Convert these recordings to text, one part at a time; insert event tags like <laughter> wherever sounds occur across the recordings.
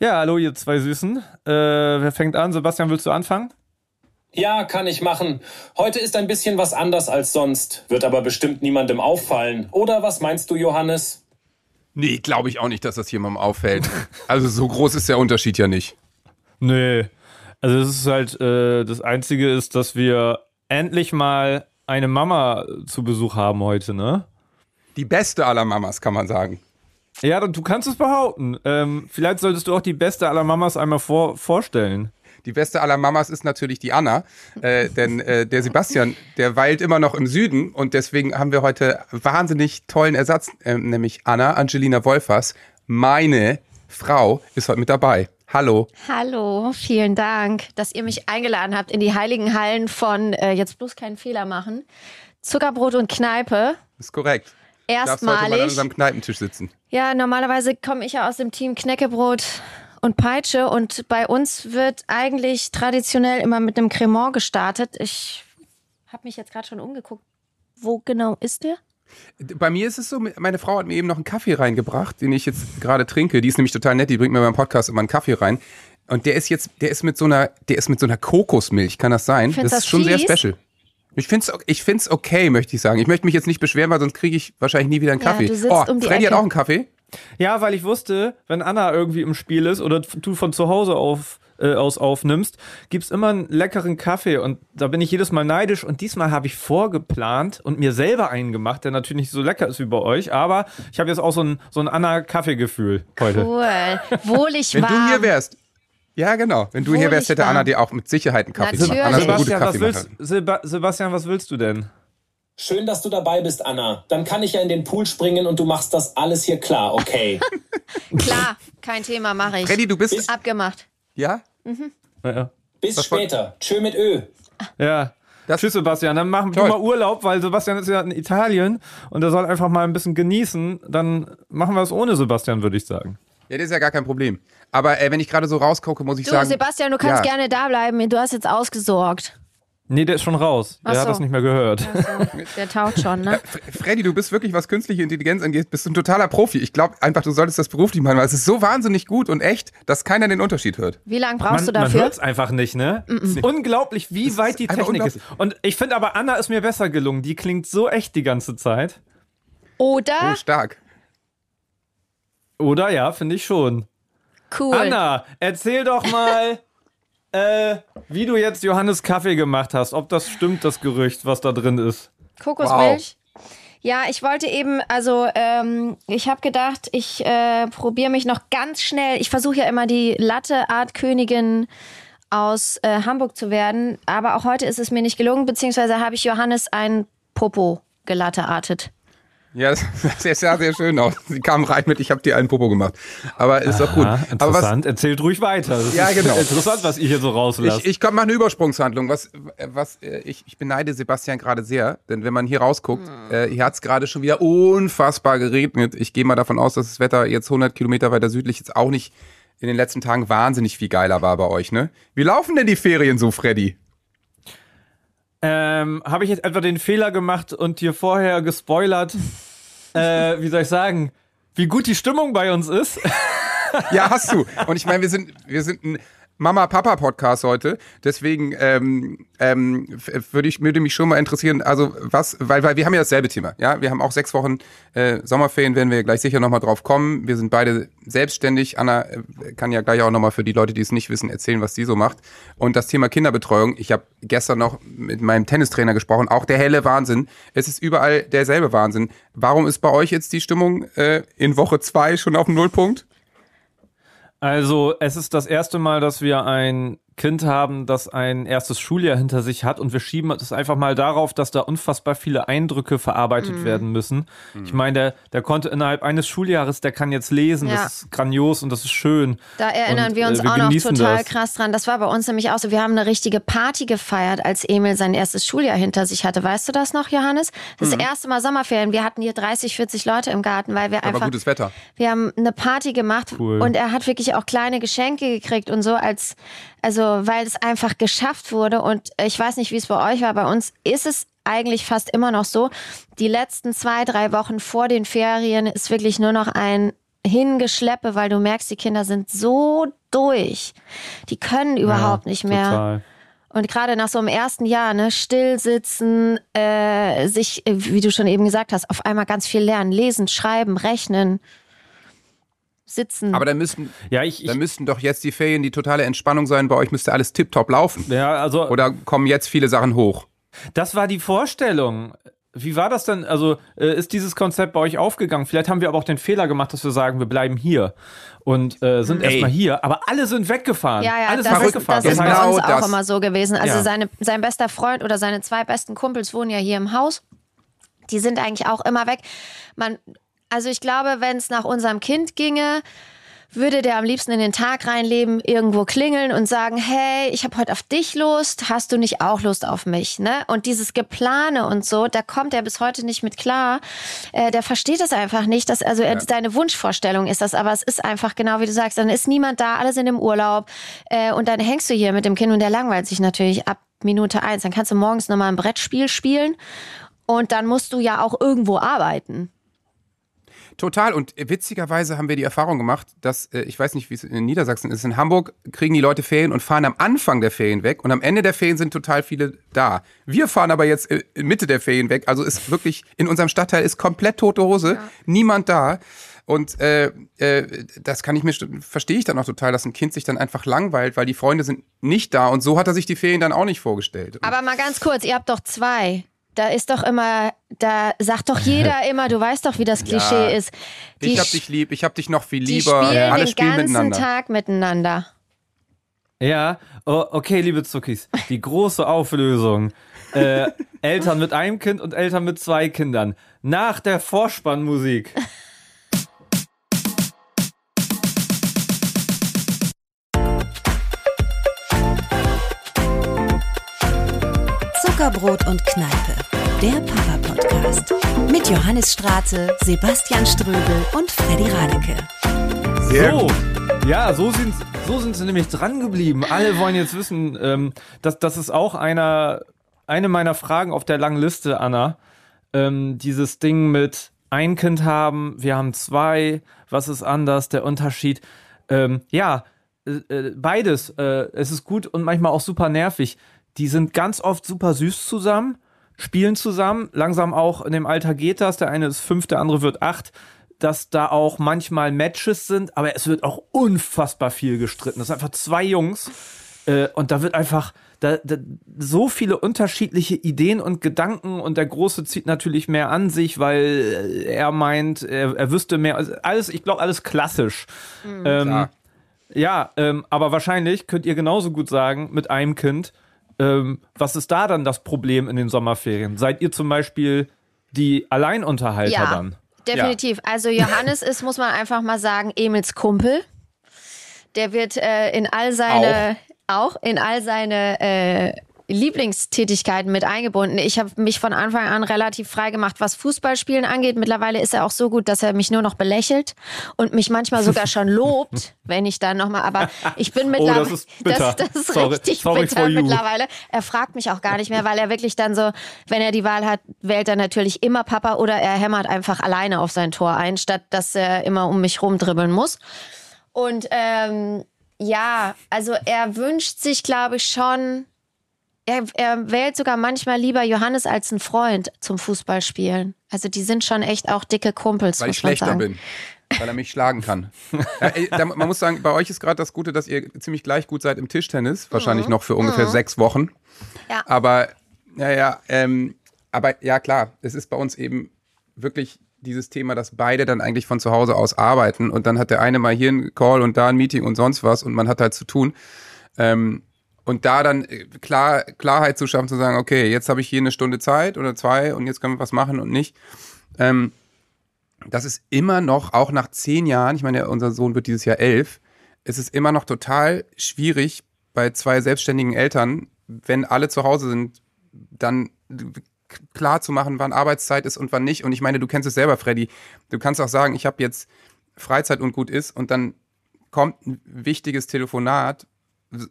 Ja, hallo ihr zwei Süßen. Äh, wer fängt an? Sebastian, willst du anfangen? Ja, kann ich machen. Heute ist ein bisschen was anders als sonst, wird aber bestimmt niemandem auffallen. Oder was meinst du, Johannes? Nee, glaube ich auch nicht, dass das jemandem auffällt. Also so groß ist der Unterschied ja nicht. Nee. Also es ist halt, äh, das Einzige ist, dass wir endlich mal eine Mama zu Besuch haben heute, ne? Die beste aller Mamas, kann man sagen. Ja, du kannst es behaupten. Ähm, vielleicht solltest du auch die beste aller Mamas einmal vor, vorstellen. Die beste aller Mamas ist natürlich die Anna, äh, denn äh, der Sebastian, der weilt immer noch im Süden und deswegen haben wir heute wahnsinnig tollen Ersatz, äh, nämlich Anna Angelina Wolfers, meine Frau, ist heute mit dabei. Hallo. Hallo, vielen Dank, dass ihr mich eingeladen habt in die heiligen Hallen von, äh, jetzt bloß keinen Fehler machen, Zuckerbrot und Kneipe. Ist korrekt. Darfst heute mal an Erstmalig. unserem Kneipentisch sitzen. Ja, normalerweise komme ich ja aus dem Team Knäckebrot und Peitsche und bei uns wird eigentlich traditionell immer mit einem Cremant gestartet. Ich habe mich jetzt gerade schon umgeguckt. Wo genau ist der? Bei mir ist es so, meine Frau hat mir eben noch einen Kaffee reingebracht, den ich jetzt gerade trinke. Die ist nämlich total nett, die bringt mir beim Podcast immer einen Kaffee rein. Und der ist jetzt, der ist mit so einer, der ist mit so einer Kokosmilch, kann das sein? Findest das das ist schon sehr fies? special. Ich find's, ich find's okay, möchte ich sagen. Ich möchte mich jetzt nicht beschweren, weil sonst kriege ich wahrscheinlich nie wieder einen Ja, Kaffee. du sitzt oh, um die Freddy hat Ecke. auch einen Kaffee. Ja, weil ich wusste, wenn Anna irgendwie im Spiel ist oder du von zu Hause auf, äh, aus aufnimmst, gibt's immer einen leckeren Kaffee und da bin ich jedes Mal neidisch und diesmal habe ich vorgeplant und mir selber einen gemacht, der natürlich nicht so lecker ist wie bei euch, aber ich habe jetzt auch so ein, so ein Anna-Kaffeegefühl heute. Cool. Wohlig Wenn warm. du hier wärst. Ja, genau. Wenn du hier wärst, hätte Anna dir auch mit Sicherheit einen Kaffee Natürlich. gemacht. Anna Sebastian, was Kaffeemacherin. willst, Seba Sebastian, was willst du denn? Schön, dass du dabei bist, Anna. Dann kann ich ja in den Pool springen und du machst das alles hier klar, okay? <laughs> Klar, kein Thema, mache ich. Freddy, du bist. Abgemacht. Ja? Ja. Bis Was später. Tschö mit Ö. Ja. Das- Tschüss, Sebastian. Dann machen wir mal Urlaub, weil Sebastian ist ja in Italien und er soll einfach mal ein bisschen genießen. Dann machen wir es ohne Sebastian, würde ich sagen. Ja, das ist ja gar kein Problem. Aber äh, wenn ich gerade so rausgucke, muss ich Du, sagen. Sebastian, du kannst ja, gerne da bleiben. Du hast jetzt ausgesorgt. Nee, der ist schon raus. Der Ach hat so. das nicht mehr gehört. Der taucht schon, ne? <laughs> F- Freddy, du bist wirklich, was künstliche Intelligenz angeht, bist ein totaler Profi. Ich glaube einfach, du solltest das beruflich machen, weil es ist so wahnsinnig gut und echt, dass keiner den Unterschied hört. Wie lange brauchst Man, du man dafür? hört es einfach nicht, ne? Es ist Unglaublich, wie weit die Technik ist. Und ich finde aber, Anna ist mir besser gelungen. Die klingt so echt die ganze Zeit. Oder? Oh, stark. Oder ja, finde ich schon. Cool. Anna, erzähl doch mal, <laughs> äh, wie du jetzt Johannes Kaffee gemacht hast. Ob das stimmt, das Gerücht, was da drin ist. Kokosmilch. Ja, ich wollte eben, also ähm, ich habe gedacht, ich äh, probiere mich noch ganz schnell. Ich versuche ja immer die Latte Art Königin aus äh, Hamburg zu werden, aber auch heute ist es mir nicht gelungen, beziehungsweise habe ich Johannes ein Popo gelatteartet. Ja, das, <laughs> das sah sehr schön aus. Sie kam rein mit, ich habe dir einen Popo gemacht. Aber ist doch gut. Aber was, interessant. Erzählt ruhig weiter. Das Ja, ist genau. <laughs> Interessant, was ihr hier so rauslasst. ich, ich komm, mach eine Übersprungshandlung. Was, was, äh, ich, ich beneide Sebastian gerade sehr, denn wenn man hier rausguckt, äh, hier hat es gerade schon wieder unfassbar geregnet. Ich gehe mal davon aus, dass das Wetter jetzt 100 Kilometer weiter südlich jetzt auch nicht in den letzten Tagen wahnsinnig viel geiler war bei euch, ne? Wie laufen denn die Ferien so, Freddy? Ähm, habe ich jetzt etwa den Fehler gemacht und dir vorher gespoilert, äh, wie soll ich sagen, wie gut die Stimmung bei uns ist? Ja, hast du. Und ich meine, wir sind, wir sind ein Mama-Papa-Podcast heute. Deswegen ähm, ähm, würde ich würde mich schon mal interessieren, also was, weil, weil wir haben ja dasselbe Thema. Ja, wir haben auch sechs Wochen äh, Sommerferien, werden wir gleich sicher nochmal drauf kommen. Wir sind beide selbstständig. Anna äh, kann ja gleich auch nochmal für die Leute, die es nicht wissen, erzählen, was sie so macht. Und das Thema Kinderbetreuung, ich habe gestern noch mit meinem Tennistrainer gesprochen, auch der helle Wahnsinn. Es ist überall derselbe Wahnsinn. Warum ist bei euch jetzt die Stimmung äh, in Woche zwei schon auf dem Nullpunkt? Also, es ist das erste Mal, dass wir ein Kind haben, das ein erstes Schuljahr hinter sich hat und wir schieben es einfach mal darauf, dass da unfassbar viele Eindrücke verarbeitet Mhm. werden müssen. Ich meine, der, der konnte innerhalb eines Schuljahres, der kann jetzt lesen, Ja. das ist grandios und das ist schön. Da erinnern Und, wir uns äh, wir auch noch total das. krass dran. Das war bei uns nämlich auch so. Wir haben eine richtige Party gefeiert, als Emil sein erstes Schuljahr hinter sich hatte. Weißt du das noch, Johannes? Das Mhm. erste Mal Sommerferien. Wir hatten hier 30, 40 Leute im Garten, weil wir Aber einfach gutes Wetter. wir haben eine Party gemacht Cool. und er hat wirklich auch kleine Geschenke gekriegt und so als also weil es einfach geschafft wurde und ich weiß nicht, wie es bei euch war, bei uns ist es eigentlich fast immer noch so. Die letzten zwei, drei Wochen vor den Ferien ist wirklich nur noch ein Hingeschleppe, weil du merkst, die Kinder sind so durch. Die können überhaupt nicht mehr. Total. Und gerade nach so einem ersten Jahr, ne, still sitzen, äh, sich, äh, wie du schon eben gesagt hast, auf einmal ganz viel lernen, lesen, schreiben, rechnen, sitzen. Aber dann müssten, Ja, ich, ich dann müssten doch jetzt die Ferien die totale Entspannung sein. Bei euch müsste alles tiptop laufen. ja, also Oder kommen jetzt viele Sachen hoch? Das war die Vorstellung. Wie war das denn? Also äh, ist dieses Konzept bei euch aufgegangen? Vielleicht haben wir aber auch den Fehler gemacht, dass wir sagen, wir bleiben hier und äh, sind Ey. erstmal hier. Aber alle sind weggefahren. Ja, ja, Alles das war ist, weggefahren. das ist heißt- bei uns Genau auch das. immer so gewesen. Also Ja. seine, sein bester Freund oder seine zwei besten Kumpels wohnen ja hier im Haus. Die sind eigentlich auch immer weg. Man, also ich glaube, wenn es nach unserem Kind ginge, würde der am liebsten in den Tag reinleben, irgendwo klingeln und sagen, hey, ich habe heute auf dich Lust, hast du nicht auch Lust auf mich? Ne? Und dieses Geplane und so, da kommt er bis heute nicht mit klar. Äh, der versteht das einfach nicht. Dass, also er, seine Wunschvorstellung ist das, aber es ist einfach genau wie du sagst, dann ist niemand da, alle sind im Urlaub äh, und dann hängst du hier mit dem Kind und der langweilt sich natürlich ab Minute eins. Dann kannst du morgens nochmal ein Brettspiel spielen und dann musst du ja auch irgendwo arbeiten. Total. Und witzigerweise haben wir die Erfahrung gemacht, dass, äh, ich weiß nicht, wie es in Niedersachsen ist, in Hamburg kriegen die Leute Ferien und fahren am Anfang der Ferien weg und am Ende der Ferien sind total viele da. Wir fahren aber jetzt äh, in Mitte der Ferien weg. Also ist wirklich, in unserem Stadtteil ist komplett tote Hose, niemand da. Und äh, äh, das kann ich mir, st- verstehe ich dann auch total, dass ein Kind sich dann einfach langweilt, weil die Freunde sind nicht da. Und so hat er sich die Ferien dann auch nicht vorgestellt. Aber mal ganz kurz, ihr habt doch zwei. Da ist doch immer, da sagt doch jeder <laughs> immer, du weißt doch, wie das Klischee ist. Die, ich hab dich lieb, ich hab dich noch viel die lieber. spielen Alle den spielen ganzen miteinander. Tag miteinander. Ja, oh, okay, liebe Zuckis. Die große Auflösung. Äh, <laughs> Eltern mit einem Kind und Eltern mit zwei Kindern. Nach der Vorspannmusik. Zuckerbrot und Kneipe, der Papa-Podcast. Mit Johannes Straße, Sebastian Ströbel und Freddy Radeke. Sehr so, gut. ja, so sind, so sind sie nämlich dran geblieben. Alle wollen jetzt wissen, ähm, dass das ist auch einer, eine meiner Fragen auf der langen Liste, Anna. Ähm, dieses Ding mit ein Kind haben, wir haben zwei, was ist anders, der Unterschied. Ähm, ja, äh, äh, beides. Äh, es ist gut und manchmal auch super nervig. Die sind ganz oft super süß zusammen, spielen zusammen. Langsam auch in dem Alter geht das. Der eine ist fünf, der andere wird acht. Dass da auch manchmal Matches sind, aber es wird auch unfassbar viel gestritten. Das sind einfach zwei Jungs. Äh, und da wird einfach da, da, so viele unterschiedliche Ideen und Gedanken und der Große zieht natürlich mehr an sich, weil er meint, er, er wüsste mehr. Also alles, ich glaube, alles klassisch. Ähm, Klar. ja, ähm, aber wahrscheinlich könnt ihr genauso gut sagen, mit einem Kind, ähm, was ist da dann das Problem in den Sommerferien? Seid ihr zum Beispiel die Alleinunterhalter Ja, dann? definitiv. Also Johannes ist, muss man einfach mal sagen, Emils Kumpel. Der wird äh, in all seine, auch, in all seine äh, Lieblingstätigkeiten mit eingebunden. Ich habe mich von Anfang an relativ frei gemacht, was Fußballspielen angeht. Mittlerweile ist er auch so gut, dass er mich nur noch belächelt und mich manchmal sogar <laughs> schon lobt, wenn ich dann nochmal. Aber ich bin mittlerweile. Oh, das ist bitter. Das, das ist Sorry- richtig sorry bitter mittlerweile. Er fragt mich auch gar nicht mehr, weil er wirklich dann so, wenn er die Wahl hat, wählt er natürlich immer Papa oder er hämmert einfach alleine auf sein Tor ein, statt dass er immer um mich rumdribbeln muss. Und ähm, ja, also er wünscht sich, glaube ich, schon. Er, er wählt sogar manchmal lieber Johannes als einen Freund zum Fußballspielen. Also die sind schon echt auch dicke Kumpels, Weil ich schlechter sagen. bin. Weil er mich schlagen kann. ja, <laughs> da, man muss sagen, bei euch ist gerade das Gute, dass ihr ziemlich gleich gut seid im Tischtennis. Wahrscheinlich noch für ungefähr sechs Wochen. Mhm. Ja. Aber, ja, ja, ähm, aber ja, klar, es ist bei uns eben wirklich dieses Thema, dass beide dann eigentlich von zu Hause aus arbeiten und dann hat der eine mal hier einen Call und da ein Meeting und sonst was und man hat halt zu tun. Ähm, und da dann äh, klar, Klarheit zu schaffen, zu sagen, okay, jetzt habe ich hier eine Stunde Zeit oder zwei und jetzt können wir was machen und nicht. Ähm, das ist immer noch, auch nach zehn Jahren, ich meine, unser Sohn wird dieses Jahr elf, es ist immer noch total schwierig bei zwei selbstständigen Eltern, wenn alle zu Hause sind, dann klar zu machen, wann Arbeitszeit ist und wann nicht. Und ich meine, du kennst es selber, Freddy. Du kannst auch sagen, ich habe jetzt Freizeit und gut ist und dann kommt ein wichtiges Telefonat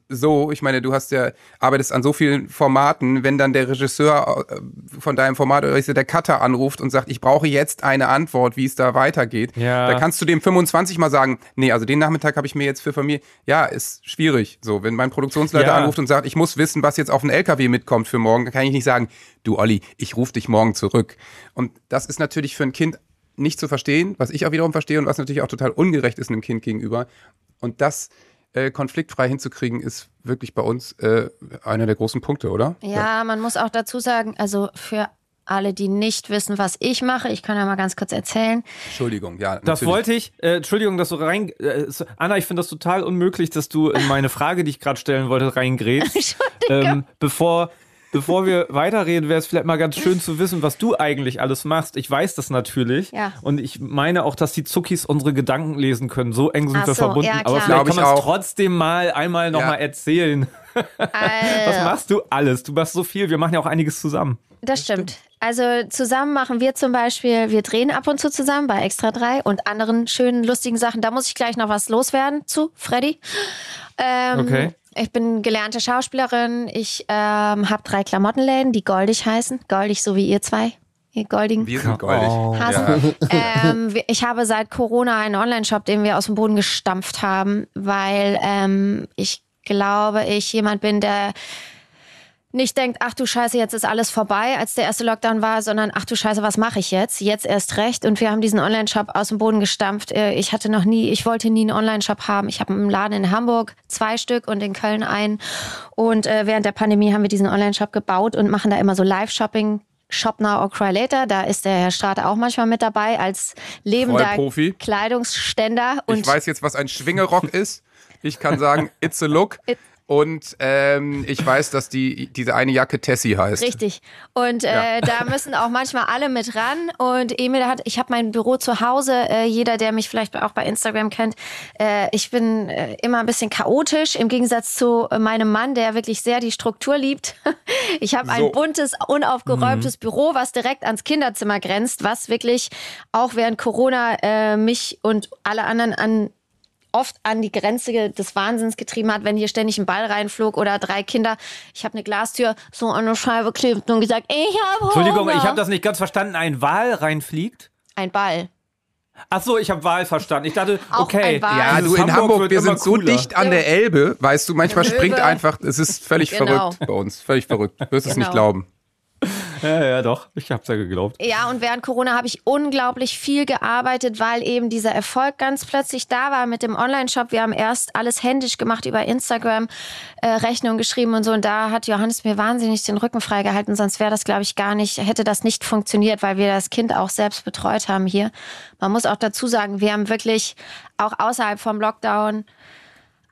so, ich meine, du hast ja, arbeitest an so vielen Formaten, wenn dann der Regisseur äh, von deinem Format oder der Cutter anruft und sagt, ich brauche jetzt eine Antwort, wie es da weitergeht, Ja. da kannst du dem 25 mal sagen, nee, also den Nachmittag habe ich mir jetzt für Familie, ja, ist schwierig. So, wenn mein Produktionsleiter Ja. anruft und sagt, ich muss wissen, was jetzt auf den LKW mitkommt für morgen, dann kann ich nicht sagen, du Olli, ich rufe dich morgen zurück. Und das ist natürlich für ein Kind nicht zu verstehen, was ich auch wiederum verstehe und was natürlich auch total ungerecht ist einem Kind gegenüber. Und das äh, konfliktfrei hinzukriegen, ist wirklich bei uns äh, einer der großen Punkte, oder? Ja, man muss auch dazu sagen, also für alle, die nicht wissen, was ich mache, ich kann ja mal ganz kurz erzählen. Entschuldigung, ja. Das natürlich. wollte ich, äh, Entschuldigung, dass du rein. Äh, Anna, ich finde das total unmöglich, dass du in meine Frage, die ich gerade stellen wollte, reingrätst. <laughs> ähm, bevor, bevor wir weiterreden, wäre es vielleicht mal ganz schön zu wissen, was du eigentlich alles machst. Ich weiß das natürlich. Ja. Und ich meine auch, dass die Zuckis unsere Gedanken lesen können. So eng sind Ach wir so, verbunden. ja, Aber vielleicht Glaub kann man es trotzdem mal einmal nochmal Ja. mal erzählen. <laughs> Was machst du alles? Du machst so viel. Wir machen ja auch einiges zusammen. das stimmt. Also zusammen machen wir zum Beispiel, wir drehen ab und zu zusammen bei Extra 3 und anderen schönen, lustigen Sachen. Da muss ich gleich noch was loswerden zu Freddy. Ähm, Okay. Ich bin gelernte Schauspielerin. Ich ähm, habe drei Klamottenläden, die goldig heißen. Goldig, so wie ihr zwei. Ihr goldigen. Wir sind goldig. Oh. Hasen. Ähm, wir- ich habe seit Corona einen Online-Shop, den wir aus dem Boden gestampft haben, weil ähm, ich glaube, ich jemand bin, der nicht denkt, ach du Scheiße, jetzt ist alles vorbei, als der erste Lockdown war, sondern ach du Scheiße, was mache ich jetzt? Jetzt erst recht. Und wir haben diesen Online-Shop aus dem Boden gestampft. Äh, Ich hatte noch nie, ich wollte nie einen Online-Shop haben. Ich habe einen Laden in Hamburg, zwei Stück und in Köln einen. Und äh, während der Pandemie haben wir diesen Online-Shop gebaut und machen da immer so Live-Shopping. Shop Now or Cry Later, da ist der Herr Strate auch manchmal mit dabei als lebender. Kleidungsständer. Und Ich weiß jetzt, was ein Schwingerock ist. Ich kann sagen, it's a look. It- Und ähm, ich weiß, dass die diese eine Jacke Tessie heißt. Richtig. Und äh, <laughs> da müssen auch manchmal alle mit ran. Und Emil hat, ich habe mein Büro zu Hause. Äh, jeder, der mich vielleicht auch bei Instagram kennt, äh, ich bin äh, immer ein bisschen chaotisch im Gegensatz zu äh, meinem Mann, der wirklich sehr die Struktur liebt. <laughs> Ich habe ein So. buntes, unaufgeräumtes Büro, was direkt ans Kinderzimmer grenzt, was wirklich auch während Corona äh, mich und alle anderen an oft an die Grenze des Wahnsinns getrieben hat, wenn hier ständig ein Ball reinflog oder drei Kinder. Ich habe eine Glastür so an eine Scheibe geklebt und gesagt, ich habe Entschuldigung, ich habe das nicht ganz verstanden. Ein Wal reinfliegt? Ein Ball. Ach so, ich habe Wahl verstanden. Ich dachte, Auch okay. Ja, du in Hamburg, wir sind so dicht an der Elbe, weißt du, manchmal springt einfach, es ist völlig Genau. verrückt bei uns, völlig verrückt. Du wirst es nicht Genau. glauben. Ja, ja, doch. Ich hab's ja geglaubt. Ja, und während Corona habe ich unglaublich viel gearbeitet, weil eben dieser Erfolg ganz plötzlich da war mit dem Online-Shop. Wir haben erst alles händisch gemacht über Instagram, äh, Rechnung geschrieben und so. Und da hat Johannes mir wahnsinnig den Rücken freigehalten. Sonst wäre das, glaube ich, gar nicht, hätte das nicht funktioniert, weil wir das Kind auch selbst betreut haben hier. Man muss auch dazu sagen, wir haben wirklich auch außerhalb vom Lockdown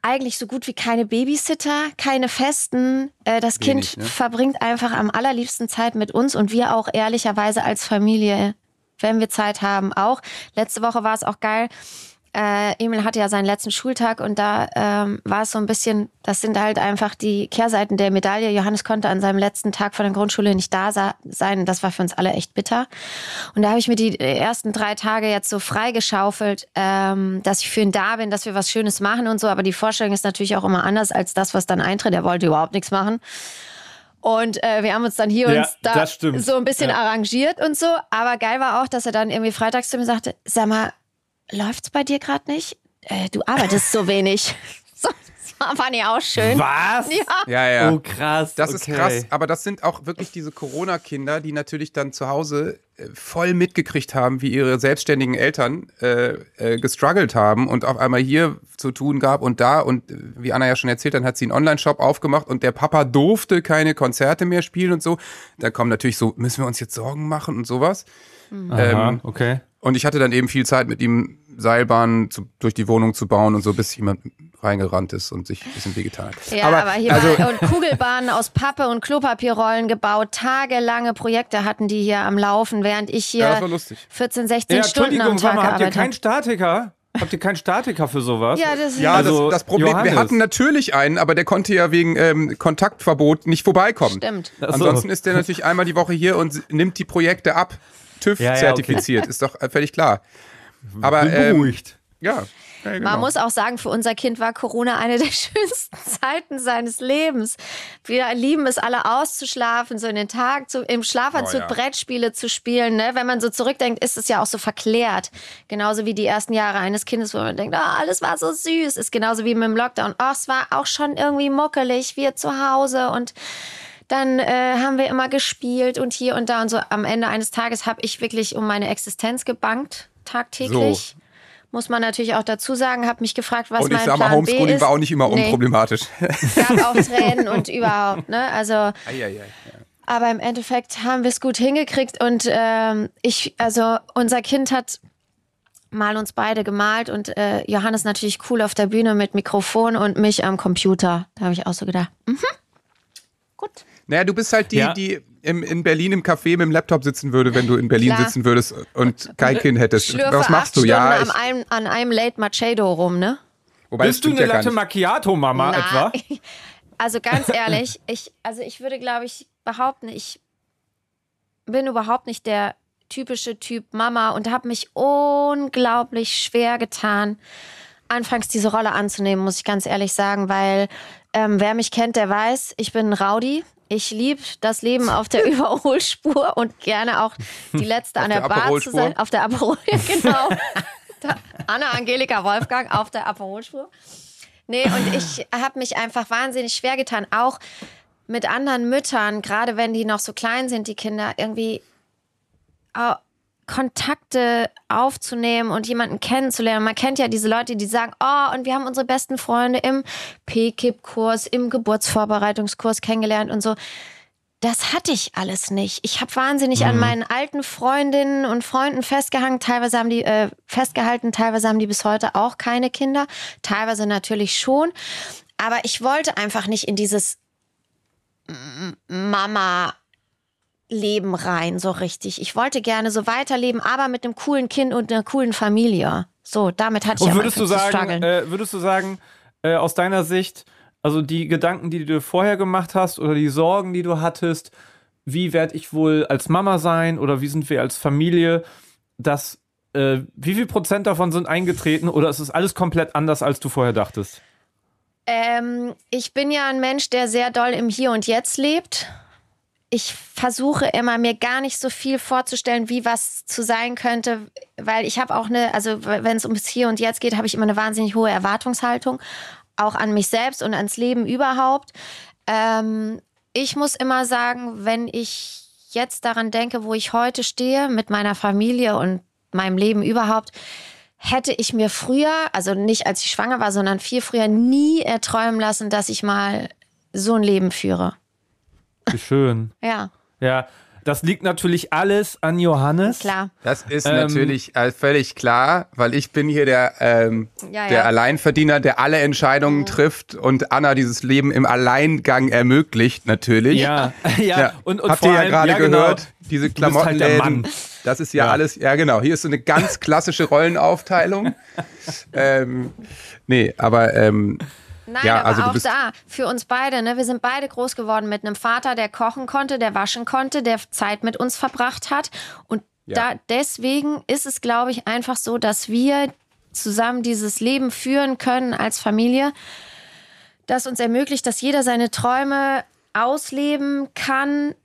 eigentlich so gut wie keine Babysitter, keine Festen. Äh, das Wenig, Kind ne? verbringt einfach am allerliebsten Zeit mit uns und wir auch ehrlicherweise als Familie, wenn wir Zeit haben, auch. Letzte Woche war es auch geil. Äh, Emil hatte ja seinen letzten Schultag und da ähm, war es so ein bisschen, das sind halt einfach die Kehrseiten der Medaille. Johannes konnte an seinem letzten Tag von der Grundschule nicht da sein. Das war für uns alle echt bitter. Und da habe ich mir die ersten drei Tage jetzt so freigeschaufelt, ähm, dass ich für ihn da bin, dass wir was Schönes machen und so. Aber die Vorstellung ist natürlich auch immer anders als das, was dann eintritt. Er wollte überhaupt nichts machen. Und äh, wir haben uns dann hier Ja, uns da so ein bisschen Ja. arrangiert und so. Aber geil war auch, dass er dann irgendwie freitags zu mir sagte, sag mal, läuft's bei dir gerade nicht? Äh, du arbeitest so wenig. <laughs> <laughs> so, das war, fand ich auch schön. Was? Ja. Ja, ja. Oh, krass. Das okay. ist krass, aber das sind auch wirklich diese Corona-Kinder, die natürlich dann zu Hause äh, voll mitgekriegt haben, wie ihre selbstständigen Eltern äh, äh, gestruggelt haben und auf einmal hier zu tun gab und da und äh, wie Anna ja schon erzählt, dann hat sie einen Online-Shop aufgemacht und der Papa durfte keine Konzerte mehr spielen und so. Da kommen natürlich so, müssen wir uns jetzt Sorgen machen und sowas. Aha, Ähm, okay. Und ich hatte dann eben viel Zeit mit ihm Seilbahnen zu, durch die Wohnung zu bauen und so, bis jemand reingerannt ist und sich ein bisschen wehgetan hat. Ja, aber, hier also, und Kugelbahnen aus Pappe und Klopapierrollen gebaut. Tagelange Projekte hatten die hier am Laufen, während ich hier Ja, das war lustig. 14, 16 Ja, Stunden am Tag mal, habt ihr gearbeitet keinen. Statiker? Habt ihr keinen Statiker für sowas? Ja, das Ja, Also, das, das Problem, Johannes. wir hatten natürlich einen, aber der konnte ja wegen ähm, Kontaktverbot nicht vorbeikommen. stimmt. Ach so. Ansonsten ist der natürlich einmal die Woche hier und nimmt die Projekte ab. TÜV Ja, ja, zertifiziert, ist doch äh, völlig klar. Aber Bin ähm, beruhigt. ja, Ja, Man genau. muss auch sagen, für unser Kind war Corona eine der <laughs> schönsten Zeiten seines Lebens. Wir lieben es alle auszuschlafen, so in den Tag, zu, im Schlafanzug Oh ja. Brettspiele zu spielen. Ne? Wenn man so zurückdenkt, ist es ja auch so verklärt. Genauso wie die ersten Jahre eines Kindes, wo man denkt, oh, alles war so süß. Ist genauso wie mit dem Lockdown. Oh, es war auch schon irgendwie muckelig, wir zu Hause und dann äh, haben wir immer gespielt und hier und da und so. Am Ende eines Tages habe ich wirklich um meine Existenz gebankt, tagtäglich. Muss man natürlich auch dazu sagen, habe mich gefragt, was Und ich mein sag mal, Plan B Homeschooling ist. war auch nicht immer Nee, unproblematisch. gab auch Tränen und überhaupt, ne? Also, Eieiei. aber im Endeffekt haben wir es gut hingekriegt und ähm, ich, also unser Kind hat mal uns beide gemalt und äh, Johannes natürlich cool auf der Bühne mit Mikrofon und mich am Computer. Da habe ich auch so gedacht, mhm, gut. Naja, du bist halt die, Ja. die im, in Berlin im Café mit dem Laptop sitzen würde, wenn du in Berlin Klar. sitzen würdest und kein Kind hättest. Schlürfe Was machst acht du? Stunden Ja, an, ich, einem, an einem Late Machado rum, ne? wobei Bist du eine ja Latte nicht. Macchiato-Mama Na, etwa? <laughs> Also ganz ehrlich, ich, also ich würde, glaube ich, behaupten, ich bin überhaupt nicht der typische Typ Mama und habe mich unglaublich schwer getan, anfangs diese Rolle anzunehmen, muss ich ganz ehrlich sagen, weil ähm, wer mich kennt, der weiß, ich bin ein Rowdy. Ich liebe das Leben auf der <laughs> Überholspur und gerne auch die letzte an der der, Bar zu sein. Auf der Aperol, <laughs> genau. <laughs> Anna Angelika Wolfgang auf der Aperolspur. Nee, und ich habe mich einfach wahnsinnig schwer getan, auch mit anderen Müttern, gerade wenn die noch so klein sind, die Kinder, irgendwie Kontakte aufzunehmen und jemanden kennenzulernen. Man kennt ja diese Leute, die sagen, oh, und wir haben unsere besten Freunde im PKIP-Kurs, im Geburtsvorbereitungskurs kennengelernt und so. Das hatte ich alles nicht. Ich habe wahnsinnig an meinen alten Freundinnen und Freunden festgehangen. Teilweise haben die äh, festgehalten, teilweise haben die bis heute auch keine Kinder. Teilweise natürlich schon. Aber ich wollte einfach nicht in dieses Mama Leben rein, so richtig. Ich wollte gerne so weiterleben, aber mit einem coolen Kind und einer coolen Familie. So, damit hatte ich Und würdest du sagen, äh, würdest du sagen, äh, aus deiner Sicht, also die Gedanken, die du vorher gemacht hast oder die Sorgen, die du hattest, wie werde ich wohl als Mama sein oder wie sind wir als Familie, das, äh, wie viel Prozent davon sind eingetreten oder ist es alles komplett anders, als du vorher dachtest? Ähm, ich bin ja ein Mensch, der sehr doll im Hier und Jetzt lebt. Ich versuche immer, mir gar nicht so viel vorzustellen, wie was zu sein könnte, weil ich habe auch eine, also wenn es ums Hier und Jetzt geht, habe ich immer eine wahnsinnig hohe Erwartungshaltung, auch an mich selbst und ans Leben überhaupt. Ähm, ich muss immer sagen, wenn ich jetzt daran denke, wo ich heute stehe mit meiner Familie und meinem Leben überhaupt, hätte ich mir früher, also nicht als ich schwanger war, sondern viel früher nie erträumen lassen, dass ich mal so ein Leben führe. Wie schön. Ja, Ja, das liegt natürlich alles an Johannes. klar. Das ist Ähm, natürlich äh, völlig klar, weil ich bin hier der, ähm, Ja, der ja. Alleinverdiener, der alle Entscheidungen trifft und Anna dieses Leben im Alleingang ermöglicht, natürlich. Ja, <laughs> ja. Ja, Und, und habt vor ihr ja gerade genau. gehört, diese halt der Klamottenläden, Mann. das ist ja, Ja. alles, ja genau, hier ist so eine ganz klassische Rollenaufteilung. <laughs> ähm, nee, aber ähm, Nein, Ja, aber also auch da, für uns beide, ne, wir sind beide groß geworden mit einem Vater, der kochen konnte, der waschen konnte, der Zeit mit uns verbracht hat. Und Ja. da deswegen ist es, glaube ich, einfach so, dass wir zusammen dieses Leben führen können als Familie, das uns ermöglicht, dass jeder seine Träume ausleben kann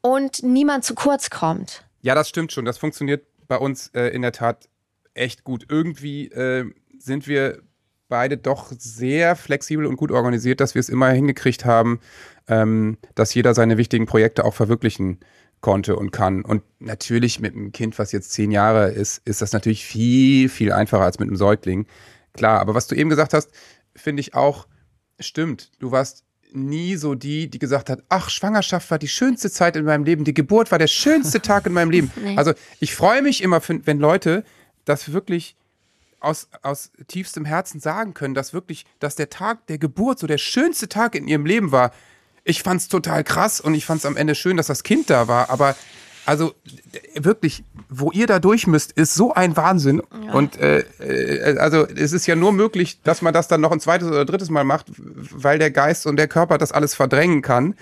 und niemand zu kurz kommt. Ja, das stimmt schon. Das funktioniert bei uns äh, in der Tat echt gut. Irgendwie äh, sind wir beide doch sehr flexibel und gut organisiert, dass wir es immer hingekriegt haben, ähm, dass jeder seine wichtigen Projekte auch verwirklichen konnte und kann. Und natürlich mit einem Kind, was jetzt zehn Jahre ist, ist das natürlich viel, viel einfacher als mit einem Säugling. Klar, aber was du eben gesagt hast, finde ich auch stimmt. Du warst nie so die, die gesagt hat, ach, Schwangerschaft war die schönste Zeit in meinem Leben, die Geburt war der schönste Tag in meinem Leben. <laughs> Also ich freue mich immer, wenn Leute das wirklich aus, aus tiefstem Herzen sagen können, dass wirklich, dass der Tag der Geburt so der schönste Tag in ihrem Leben war. Ich fand's total krass und ich fand's am Ende schön, dass das Kind da war, aber also wirklich, wo ihr da durch müsst, ist so ein Wahnsinn. Und äh, äh, also es ist ja nur möglich, dass man das dann noch ein zweites oder drittes Mal macht, weil der Geist und der Körper das alles verdrängen kann.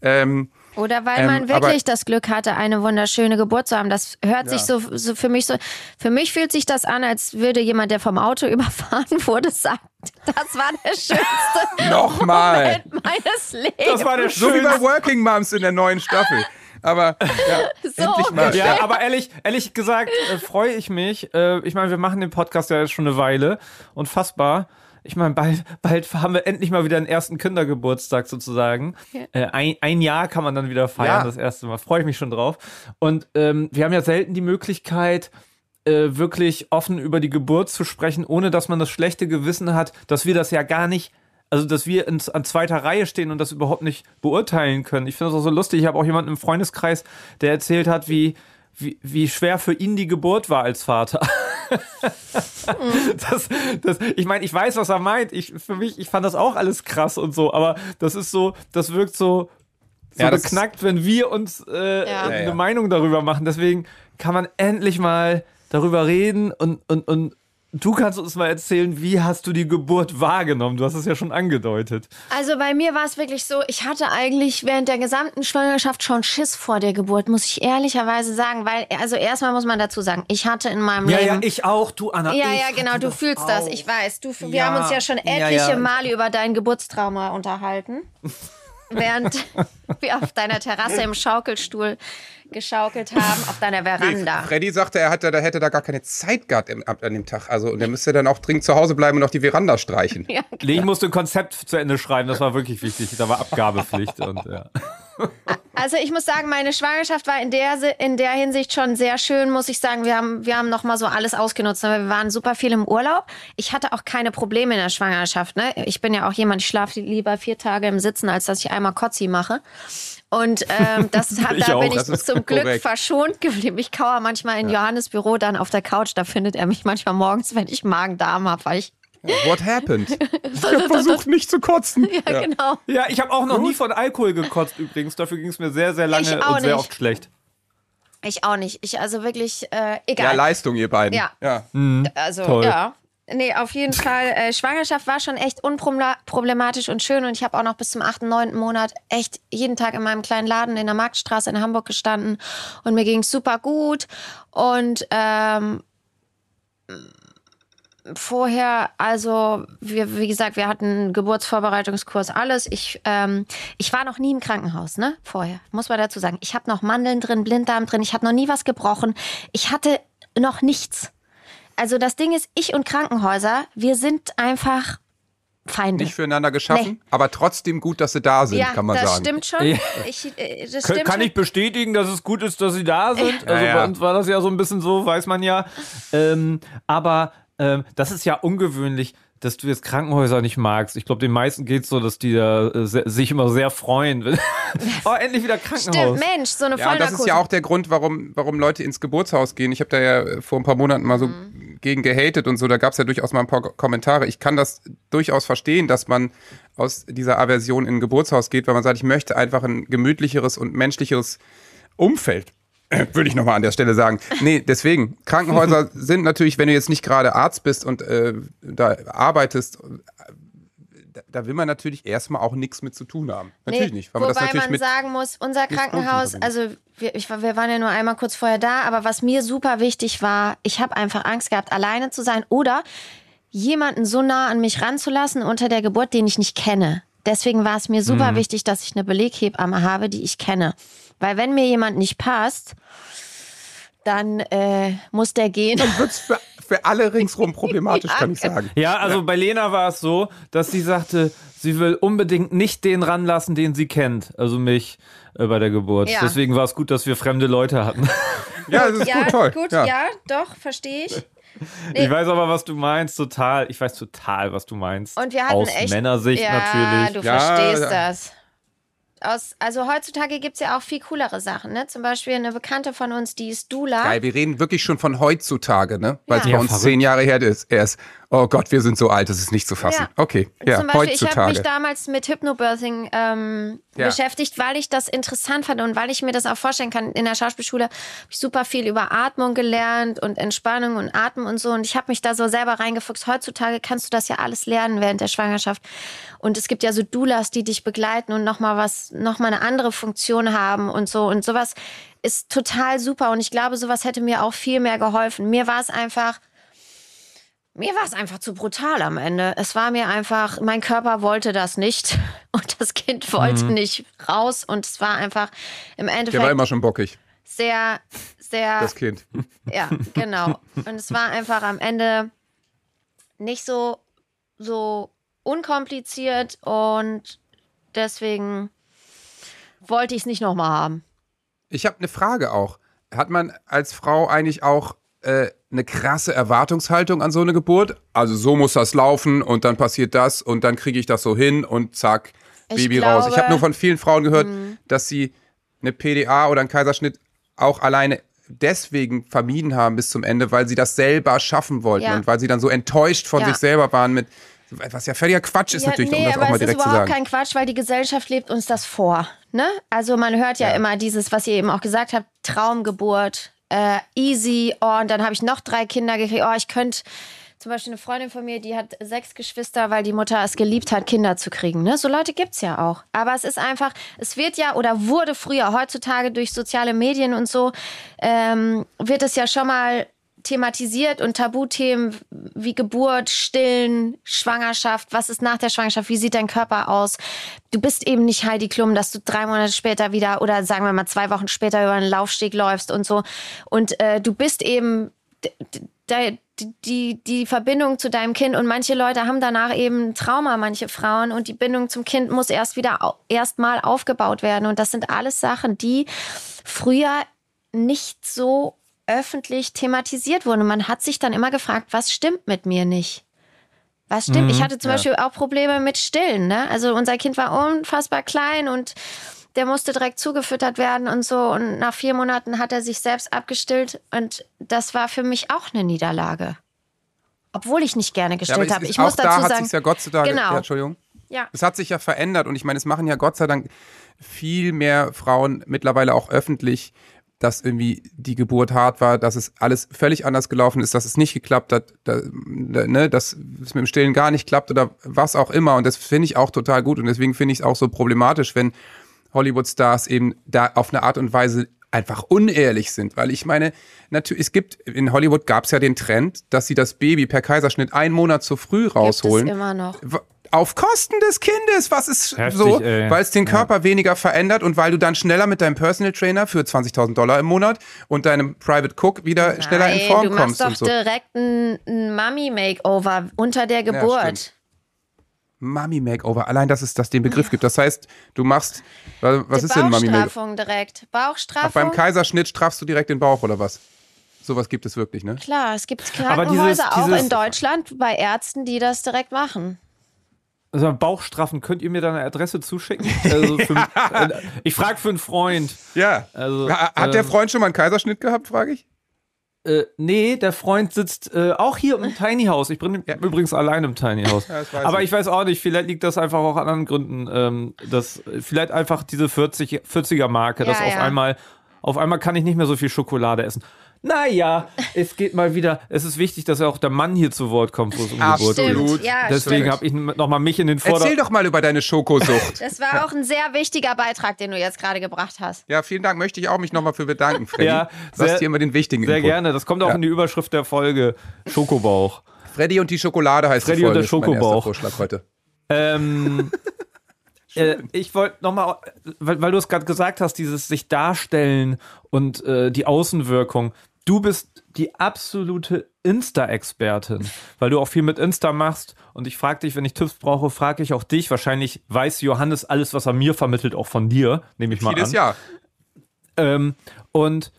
Ähm, Oder weil Ähm, man wirklich das Glück hatte, eine wunderschöne Geburt zu haben. Das hört sich so, so für mich so. Für mich fühlt sich das an, als würde jemand, der vom Auto <laughs> überfahren wurde, sagen, das war der schönste <laughs> Nochmal. Moment meines Lebens. Das war der So wie schönste bei Working Moms in der neuen Staffel. Aber ja, <laughs> So endlich mal. Ja, aber ehrlich, ehrlich gesagt äh, freue ich mich. Äh, ich meine, wir machen den Podcast ja jetzt schon eine Weile. Unfassbar. Ich meine, bald, bald haben wir endlich mal wieder einen ersten Kindergeburtstag sozusagen. Äh, ein, ein Jahr kann man dann wieder feiern, Ja. das erste Mal. Freue ich mich schon drauf. Und ähm, wir haben ja selten die Möglichkeit, äh, wirklich offen über die Geburt zu sprechen, ohne dass man das schlechte Gewissen hat, dass wir das ja gar nicht, also dass wir in, an zweiter Reihe stehen und das überhaupt nicht beurteilen können. Ich finde das auch so lustig. Ich habe auch jemanden im Freundeskreis, der erzählt hat, wie, wie, wie schwer für ihn die Geburt war als Vater. <laughs> das, das, ich meine, ich weiß, was er meint. Ich, für mich, ich fand das auch alles krass und so, aber das ist so, das wirkt so, so Ja, das- beknackt, wenn wir uns äh, Ja. eine Ja, ja. Meinung darüber machen. Deswegen kann man endlich mal darüber reden und, und, und du kannst uns mal erzählen, wie hast du die Geburt wahrgenommen? Du hast es ja schon angedeutet. Also bei mir war es wirklich so, ich hatte eigentlich während der gesamten Schwangerschaft schon Schiss vor der Geburt, muss ich ehrlicherweise sagen, weil, also erstmal muss man dazu sagen, ich hatte in meinem Leben. ich auch, du Anna. ja, ich ja, genau, du fühlst das, ich weiß. Du, wir Ja, haben uns ja schon ja, etliche ja. Male über dein Geburtstrauma unterhalten. <laughs> während wir auf deiner Terrasse im Schaukelstuhl geschaukelt haben, auf deiner Veranda. Freddy sagte, er hatte, da hätte da gar keine Zeit gehabt im, ab- an dem Tag. Also, und er müsste dann auch dringend zu Hause bleiben und noch die Veranda streichen. <laughs> Ja, Nee, ich musste ein Konzept zu Ende schreiben, das war wirklich wichtig. Da war Abgabepflicht <laughs> und ja. Also ich muss sagen, meine Schwangerschaft war in der, in der Hinsicht schon sehr schön, muss ich sagen. Wir haben, wir haben nochmal so alles ausgenutzt. Aber wir waren super viel im Urlaub. Ich hatte auch keine Probleme in der Schwangerschaft. Ne? Ich bin ja auch jemand, ich schlafe lieber vier Tage im Sitzen, als dass ich einmal Kotzi mache. Und ähm, das <laughs> hat, da auch, bin ich zum Glück korrekt. verschont geblieben. Ich kauere manchmal in Johannes Büro dann auf der Couch. Da findet er mich manchmal morgens, wenn ich Magen-Darm habe, weil ich What happened? <laughs> Ich habe versucht, nicht zu kotzen. ja, genau. Ja, ich habe auch noch nie von Alkohol gekotzt übrigens. Dafür ging es mir sehr, sehr lange und sehr nicht. oft schlecht. Ich auch nicht. Ich also wirklich äh, Ja, egal. Leistung, ihr beiden. Ja. ja. Also, Toll. ja. Nee, auf jeden Fall. Äh, Schwangerschaft war schon echt unproblematisch und schön. Und ich habe auch noch bis zum 8., 9. Monat echt jeden Tag in meinem kleinen Laden in der Marktstraße in Hamburg gestanden. Und mir ging es super gut. Und ähm, vorher, also, wir, wie gesagt, wir hatten Geburtsvorbereitungskurs, alles. Ich, ähm, ich war noch nie im Krankenhaus, ne? Vorher, muss man dazu sagen. Ich habe noch Mandeln drin, Blinddarm drin, ich habe noch nie was gebrochen. Ich hatte noch nichts. Also das Ding ist, ich und Krankenhäuser, wir sind einfach Feinde. Nicht füreinander geschaffen, Nee. aber trotzdem gut, dass sie da sind, ja, kann man das sagen. stimmt schon. Ja. Ich, äh, das Kann, stimmt kann schon. ich bestätigen, dass es gut ist, dass sie da sind. Also Ja, bei uns war das ja so ein bisschen so, weiß man ja. Ähm, aber ähm, das ist ja ungewöhnlich, dass du jetzt Krankenhäuser nicht magst. Ich glaube, den meisten geht es so, dass die da äh, se- sich immer sehr freuen. <laughs> oh, endlich wieder Krankenhaus. Stimmt, Mensch, so eine Ja, und das Vollnarkose. ist ja auch der Grund, warum, warum Leute ins Geburtshaus gehen. Ich habe da ja äh, vor ein paar Monaten mal so Mhm. Gegen gehatet und so. Da gab es ja durchaus mal ein paar Kommentare. Ich kann das durchaus verstehen, dass man aus dieser Aversion in ein Geburtshaus geht, weil man sagt, ich möchte einfach ein gemütlicheres und menschlicheres Umfeld. <clears throat> Würde ich nochmal an der Stelle sagen. Nee, deswegen, Krankenhäuser <laughs> sind natürlich, wenn du jetzt nicht gerade Arzt bist und äh, da arbeitest, da, da will man natürlich erstmal auch nichts mit zu tun haben. Natürlich Nee, nicht, weil man das wobei natürlich man sagen muss, unser Krankenhaus, also wir, ich, wir waren ja nur einmal kurz vorher da, aber was mir super wichtig war, ich habe einfach Angst gehabt, alleine zu sein oder jemanden so nah an mich ranzulassen unter der Geburt, den ich nicht kenne. Deswegen war es mir Mhm. super wichtig, dass ich eine Beleghebamme habe, die ich kenne. Weil wenn mir jemand nicht passt, dann äh, muss der gehen. wird's für, für alle ringsrum problematisch, kann ich sagen. Ja, also bei Lena war es so, dass sie sagte, sie will unbedingt nicht den ranlassen, den sie kennt. Also mich äh, bei der Geburt. Ja. Deswegen war es gut, dass wir fremde Leute hatten. Ja, das ist ja, gut, toll. gut, ja. ja, doch, verstehe ich. Nee. <laughs> Ich weiß aber, was du meinst, total. Ich weiß total, was du meinst. Und wir hatten Aus echt. Männersicht ja, natürlich. Du Ja, verstehst ja. das. Aus, also heutzutage gibt es ja auch viel coolere Sachen. Ne? Zum Beispiel eine Bekannte von uns, die ist Dula. Geil, wir reden wirklich schon von heutzutage, ne? Weil es Ja. bei Ja, uns verrückt. zehn Jahre her ist erst. Oh Gott, wir sind so alt, das ist nicht zu fassen. Ja. Okay, ja, Zum Beispiel, ich habe heutzutage. mich damals mit Hypnobirthing ähm, Ja. beschäftigt, weil ich das interessant fand und weil ich mir das auch vorstellen kann. In der Schauspielschule habe ich super viel über Atmung gelernt und Entspannung und Atmen und so. Und ich habe mich da so selber reingefuchst. Heutzutage kannst du das ja alles lernen während der Schwangerschaft. Und es gibt ja so Doulas, die dich begleiten und nochmal was nochmal eine andere Funktion haben und so. Und sowas ist total super. Und ich glaube, sowas hätte mir auch viel mehr geholfen. Mir war es einfach, mir war es einfach zu brutal am Ende. Es war mir einfach, mein Körper wollte das nicht <laughs> und das Kind wollte Mhm. nicht raus und es war einfach im Der war Endeffekt immer schon bockig, sehr, sehr, das Kind. <laughs> ja, genau. Und es war einfach am Ende nicht so, so unkompliziert und deswegen wollte ich es nicht nochmal haben. Ich habe eine Frage auch. Hat man als Frau eigentlich auch äh, eine krasse Erwartungshaltung an so eine Geburt? Also so muss das laufen und dann passiert das und dann kriege ich das so hin und zack, Ich Baby glaube- raus. Ich habe nur von vielen Frauen gehört, dass sie eine PDA oder einen Kaiserschnitt auch alleine deswegen vermieden haben bis zum Ende, weil sie das selber schaffen wollten Ja. und weil sie dann so enttäuscht von Ja. sich selber waren mit was ja völliger Quatsch ist natürlich, um das auch aber mal es ist direkt zu überhaupt sagen. kein Quatsch, weil die Gesellschaft lebt uns das vor. Ne? Also man hört ja, Ja. immer dieses, was ihr eben auch gesagt habt, Traumgeburt, äh, easy, oh, und dann habe ich noch drei Kinder gekriegt. Oh, ich könnte zum Beispiel eine Freundin von mir, die hat sechs Geschwister, weil die Mutter es geliebt hat, Kinder zu kriegen. Ne? So Leute gibt's ja auch. Aber es ist einfach, es wird ja oder wurde früher, heutzutage durch soziale Medien und so, ähm, wird es ja schon mal thematisiert und Tabuthemen wie Geburt, Stillen, Schwangerschaft, was ist nach der Schwangerschaft, wie sieht dein Körper aus? Du bist eben nicht Heidi Klum, dass du drei Monate später wieder oder sagen wir mal zwei Wochen später über einen Laufsteg läufst und so. Und äh, du bist eben die, die, Verbindung zu deinem Kind und manche Leute haben danach eben Trauma, manche Frauen und die Bindung zum Kind muss erst wieder erstmal aufgebaut werden und das sind alles Sachen, die früher nicht so öffentlich thematisiert wurden. Und man hat sich dann immer gefragt, was stimmt mit mir nicht? Was stimmt? ich hatte zum Beispiel auch Probleme mit Stillen. Ne? Also unser Kind war unfassbar klein und der musste direkt zugefüttert werden und so. Und nach vier Monaten hat er sich selbst abgestillt. Und das war für mich auch eine Niederlage. Obwohl ich nicht gerne Ja, gestillt es habe. Ich muss da dazu hat sagen, sich ja Gott sei Dank, Genau. ja, Entschuldigung. ja. Es hat sich ja verändert und ich meine, es machen ja Gott sei Dank viel mehr Frauen mittlerweile auch öffentlich, dass irgendwie die Geburt hart war, dass es alles völlig anders gelaufen ist, dass es nicht geklappt hat, da, da, ne, dass es mit dem Stillen gar nicht klappt oder was auch immer. Und das finde ich auch total gut und deswegen finde ich es auch so problematisch, wenn Hollywood-Stars eben da auf eine Art und Weise einfach unehrlich sind, weil ich meine, natürlich, es gibt, in Hollywood gab es ja den Trend, dass sie das Baby per Kaiserschnitt einen Monat zu früh rausholen. Gibt es immer noch. Auf Kosten des Kindes, was ist Heftig, so, weil es den Körper weniger verändert und weil du dann schneller mit deinem Personal Trainer für 20.000 Dollar im Monat und deinem Private Cook wieder schneller in Nein, Form du machst kommst doch und so. direkt ein, Mummy-Makeover unter der Geburt. stimmt. Mummy Makeover, allein dass es das den Begriff gibt. Das heißt, du machst, was, Die ist denn Mummy Makeover? Bauchstraffung direkt. Ach, Bauchstraffung. beim Kaiserschnitt straffst du direkt den Bauch oder was? Sowas gibt es wirklich, ne? Klar, es gibt Krankenhäuser dieses- auch dieses- in Deutschland bei Ärzten, die das direkt machen. Also Bauchstraffen, könnt ihr mir da eine Adresse zuschicken? Also für, äh, <laughs> ich frage für einen Freund. Ja. Also, Ha- Hat der ähm, Freund schon mal einen Kaiserschnitt gehabt, frage ich? Äh, nee, der Freund sitzt äh, auch hier im Tiny House. Ich bin Ja. übrigens allein im Tiny House. weiß Aber ich. weiß auch nicht, vielleicht liegt das einfach auch an anderen Gründen. Ähm, dass vielleicht einfach diese 40, 40er Marke, dass Ja, auf ja. einmal, auf einmal kann ich nicht mehr so viel Schokolade essen. Naja, es geht mal wieder. Es ist wichtig, dass auch der Mann hier zu Wort kommt, wo es um Absolut. Geburt geht. Ja, Deswegen habe ich nochmal mich in den Erzähl Vordergrund. doch mal über deine Schokosucht. Das war auch ein sehr wichtiger Beitrag, den du jetzt gerade gebracht hast. ja, vielen Dank. Möchte ich auch mich nochmal für bedanken, Freddy. Ja, du hast sehr- hier immer den wichtigen Sehr Input. gerne. Das kommt auch Ja. in die Überschrift der Folge. Schokobauch. Freddy und die Schokolade heißt Freddy die und Folge. der ist mein erster Schokobauch. Vorschlag heute. Ähm, <laughs> äh, ich wollte nochmal, weil, weil du es gerade gesagt hast, dieses sich darstellen und äh, die Außenwirkung. Du bist die absolute Insta-Expertin, weil du auch viel mit Insta machst. Und ich frage dich, wenn ich Tipps brauche, frage ich auch dich. Wahrscheinlich weiß Johannes alles, was er mir vermittelt, auch von dir, nehme ich mal Jedes an. Jahr. Ähm, und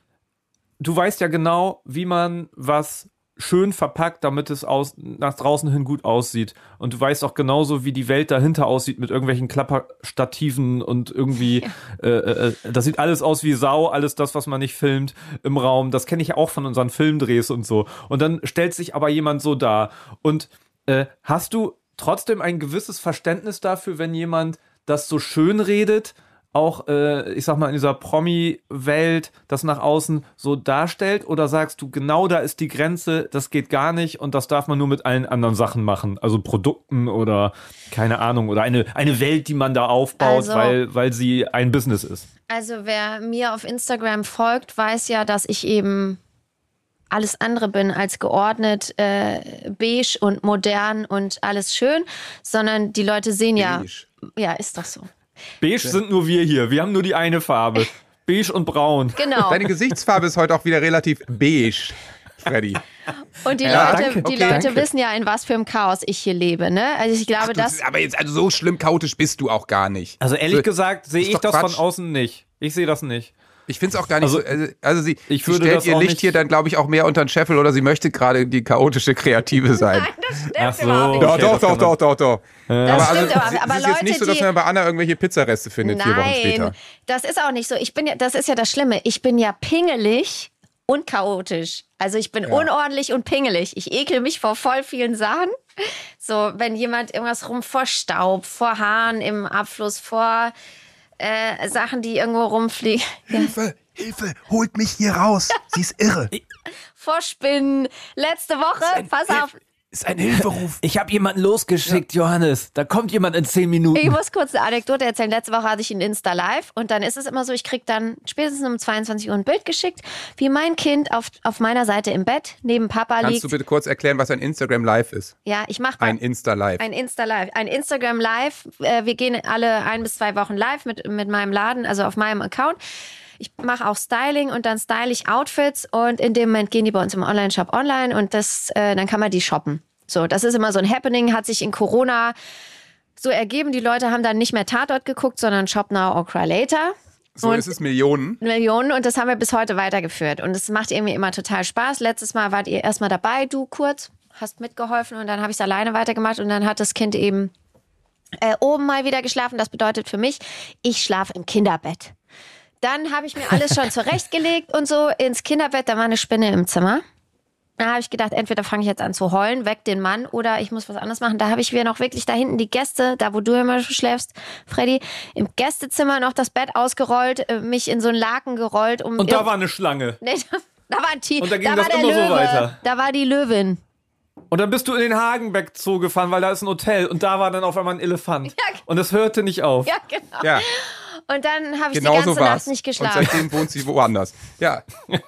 du weißt ja genau, wie man was schön verpackt, damit es aus, nach draußen hin gut aussieht. Und du weißt auch genauso, wie die Welt dahinter aussieht mit irgendwelchen Klapperstativen und irgendwie, äh, äh, das sieht alles aus wie Sau, alles das, was man nicht filmt im Raum. Das kenne ich ja auch von unseren Filmdrehs und so. Und dann stellt sich aber jemand so dar. Und äh, hast du trotzdem ein gewisses Verständnis dafür, wenn jemand das so schön redet, auch, äh, ich sag mal, in dieser Promi-Welt das nach außen so darstellt? Oder sagst du, genau da ist die Grenze, das geht gar nicht und das darf man nur mit allen anderen Sachen machen? Also Produkten oder keine Ahnung, oder eine, eine Welt, die man da aufbaut, Also- weil, weil sie ein Business ist. Also wer mir auf Instagram folgt, weiß ja, dass ich eben alles andere bin als geordnet, äh, beige und modern und alles schön, sondern die Leute sehen ja, Beige. ja, ist doch so. Beige sind nur wir hier. Wir haben nur die eine Farbe. <laughs> Beige und braun. Genau. Deine Gesichtsfarbe ist heute auch wieder relativ beige, Freddy. Und die Ja, Leute, danke. die Okay, Leute danke. wissen ja, in was für einem Chaos ich hier lebe. Ne? Also ich glaube, Das das. aber jetzt, also so schlimm chaotisch bist du auch gar nicht. Also ehrlich So, gesagt sehe ich das Quatsch. von außen nicht. Ich sehe das nicht. Ich finde es auch gar nicht Also, so. Also, also sie, ich sie stellt das ihr Licht nicht- hier dann, glaube ich, auch mehr unter den Scheffel oder sie möchte gerade die chaotische Kreative sein. Nein, das stimmt Ach so. überhaupt nicht. Doch, doch, doch, doch, doch, doch. Das aber stimmt also, aber, es aber ist Leute, jetzt nicht so, dass die, man bei Anna irgendwelche Pizzareste findet vier Wochen später. Nein, das ist auch nicht so. Ich bin ja, das ist ja das Schlimme. Ich bin ja pingelig und chaotisch. Also ich bin unordentlich und pingelig. Ich ekel mich vor voll vielen Sachen. So, wenn jemand irgendwas rum vor Staub, vor Haaren im Abfluss, vor äh, Sachen, die irgendwo rumfliegen, ja, <laughs> Hilfe, Hilfe, holt mich hier raus. Sie ist irre. <laughs> vor Spinnen. Letzte Woche, pass auf, Ist ein Hilferuf. <laughs> Ich habe jemanden losgeschickt, Johannes. Da kommt jemand in zehn Minuten. Ich muss kurz eine Anekdote erzählen. Letzte Woche hatte ich ein Insta Live und dann ist es immer so, ich krieg dann spätestens um 22 Uhr ein Bild geschickt, wie mein Kind auf, auf meiner Seite im Bett neben Papa Kannst liegt. du bitte kurz erklären, was ein Instagram Live ist? ja, ich mache Ein Insta Live. ein Insta Live, ein Instagram Live. Äh, wir gehen alle ein bis zwei Wochen live mit, mit meinem Laden, also auf meinem Account. Ich mache auch Styling und dann style ich Outfits und in dem Moment gehen die bei uns im Online-Shop online und das, äh, dann kann man die shoppen. So, das ist immer so ein Happening, hat sich in Corona so ergeben. Die Leute haben dann nicht mehr Tatort geguckt, sondern Shop Now or Cry Later. So und- ist es Millionen. Millionen und das haben wir bis heute weitergeführt. Und es macht irgendwie immer total Spaß. Letztes Mal wart ihr erstmal dabei, du kurz, hast mitgeholfen und dann habe ich es alleine weitergemacht und dann hat das Kind eben äh, oben mal wieder geschlafen. Das bedeutet für mich, ich schlafe im Kinderbett. Dann habe ich mir alles schon zurechtgelegt und so ins Kinderbett. Da war eine Spinne im Zimmer. Da habe ich gedacht, entweder fange ich jetzt an zu heulen, weg den Mann, oder ich muss was anderes machen. Da habe ich mir noch wirklich da hinten die Gäste, da wo du immer schläfst, Freddy, im Gästezimmer noch das Bett ausgerollt, äh, mich in so einen Laken gerollt. Um Und da war eine Schlange. <laughs> Nee, da, da war ein Tier. Und da ging da das immer so Löwe. weiter. Da war die Löwin. Und dann bist du in den Hagenbeck Zoo gefahren, weil da ist ein Hotel. Und da war dann auf einmal ein Elefant. Ja. Und es hörte nicht auf. Ja, genau. Ja, Und dann habe ich genau die ganze so. Nacht nicht Und geschlafen. seitdem wohnt sie woanders. Ja. <laughs>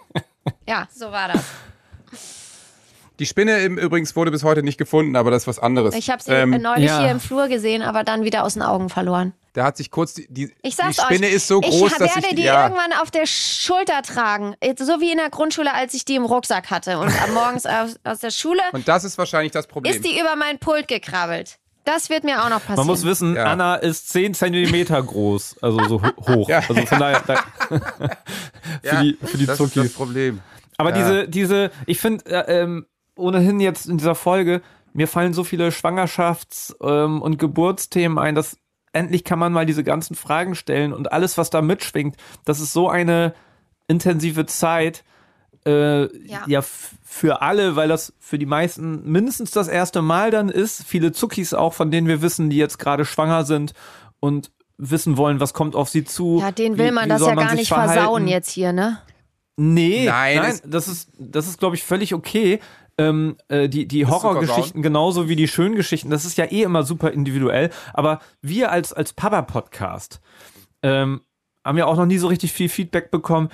Ja, so war das. Die Spinne im, übrigens wurde bis heute nicht gefunden, aber das ist was anderes. Ich habe sie Ähm, äh, neulich ja. hier im Flur gesehen, aber dann wieder aus den Augen verloren. Da hat sich kurz die, die, die Spinne euch, ist so groß, ich dass werde ich die ja, irgendwann auf der Schulter tragen. So wie in der Grundschule, als ich die im Rucksack hatte. Und am morgens aus, aus der Schule und das ist wahrscheinlich das Problem. ist die über mein Pult gekrabbelt. Das wird mir auch noch passieren. Man muss wissen, Ja. Anna ist 10 Zentimeter groß. Also so ho- hoch. Ja. Also von daher. Da, <laughs> <laughs> für die, für die das ist das. Problem. Aber Ja. diese, diese, ich finde, äh, ähm, ohnehin jetzt in dieser Folge, mir fallen so viele Schwangerschafts- ähm, und Geburtsthemen ein, dass endlich kann man mal diese ganzen Fragen stellen und alles, was da mitschwingt, das ist so eine intensive Zeit, äh, ja, Ja. für alle, weil das für die meisten mindestens das erste Mal dann ist. Viele Zuckis auch, von denen wir wissen, die jetzt gerade schwanger sind und wissen wollen, was kommt auf sie zu. Ja, den will wie- man wie das soll ja man gar nicht verhalten. versauen jetzt hier, ne? Nee, Nein, nein, das ist, das ist, glaube ich, völlig okay. Ähm, äh, die die Horrorgeschichten genauso wie die schönen Geschichten, das ist ja eh immer super individuell. Aber wir als, als Papa-Podcast ähm, haben ja auch noch nie so richtig viel Feedback bekommen.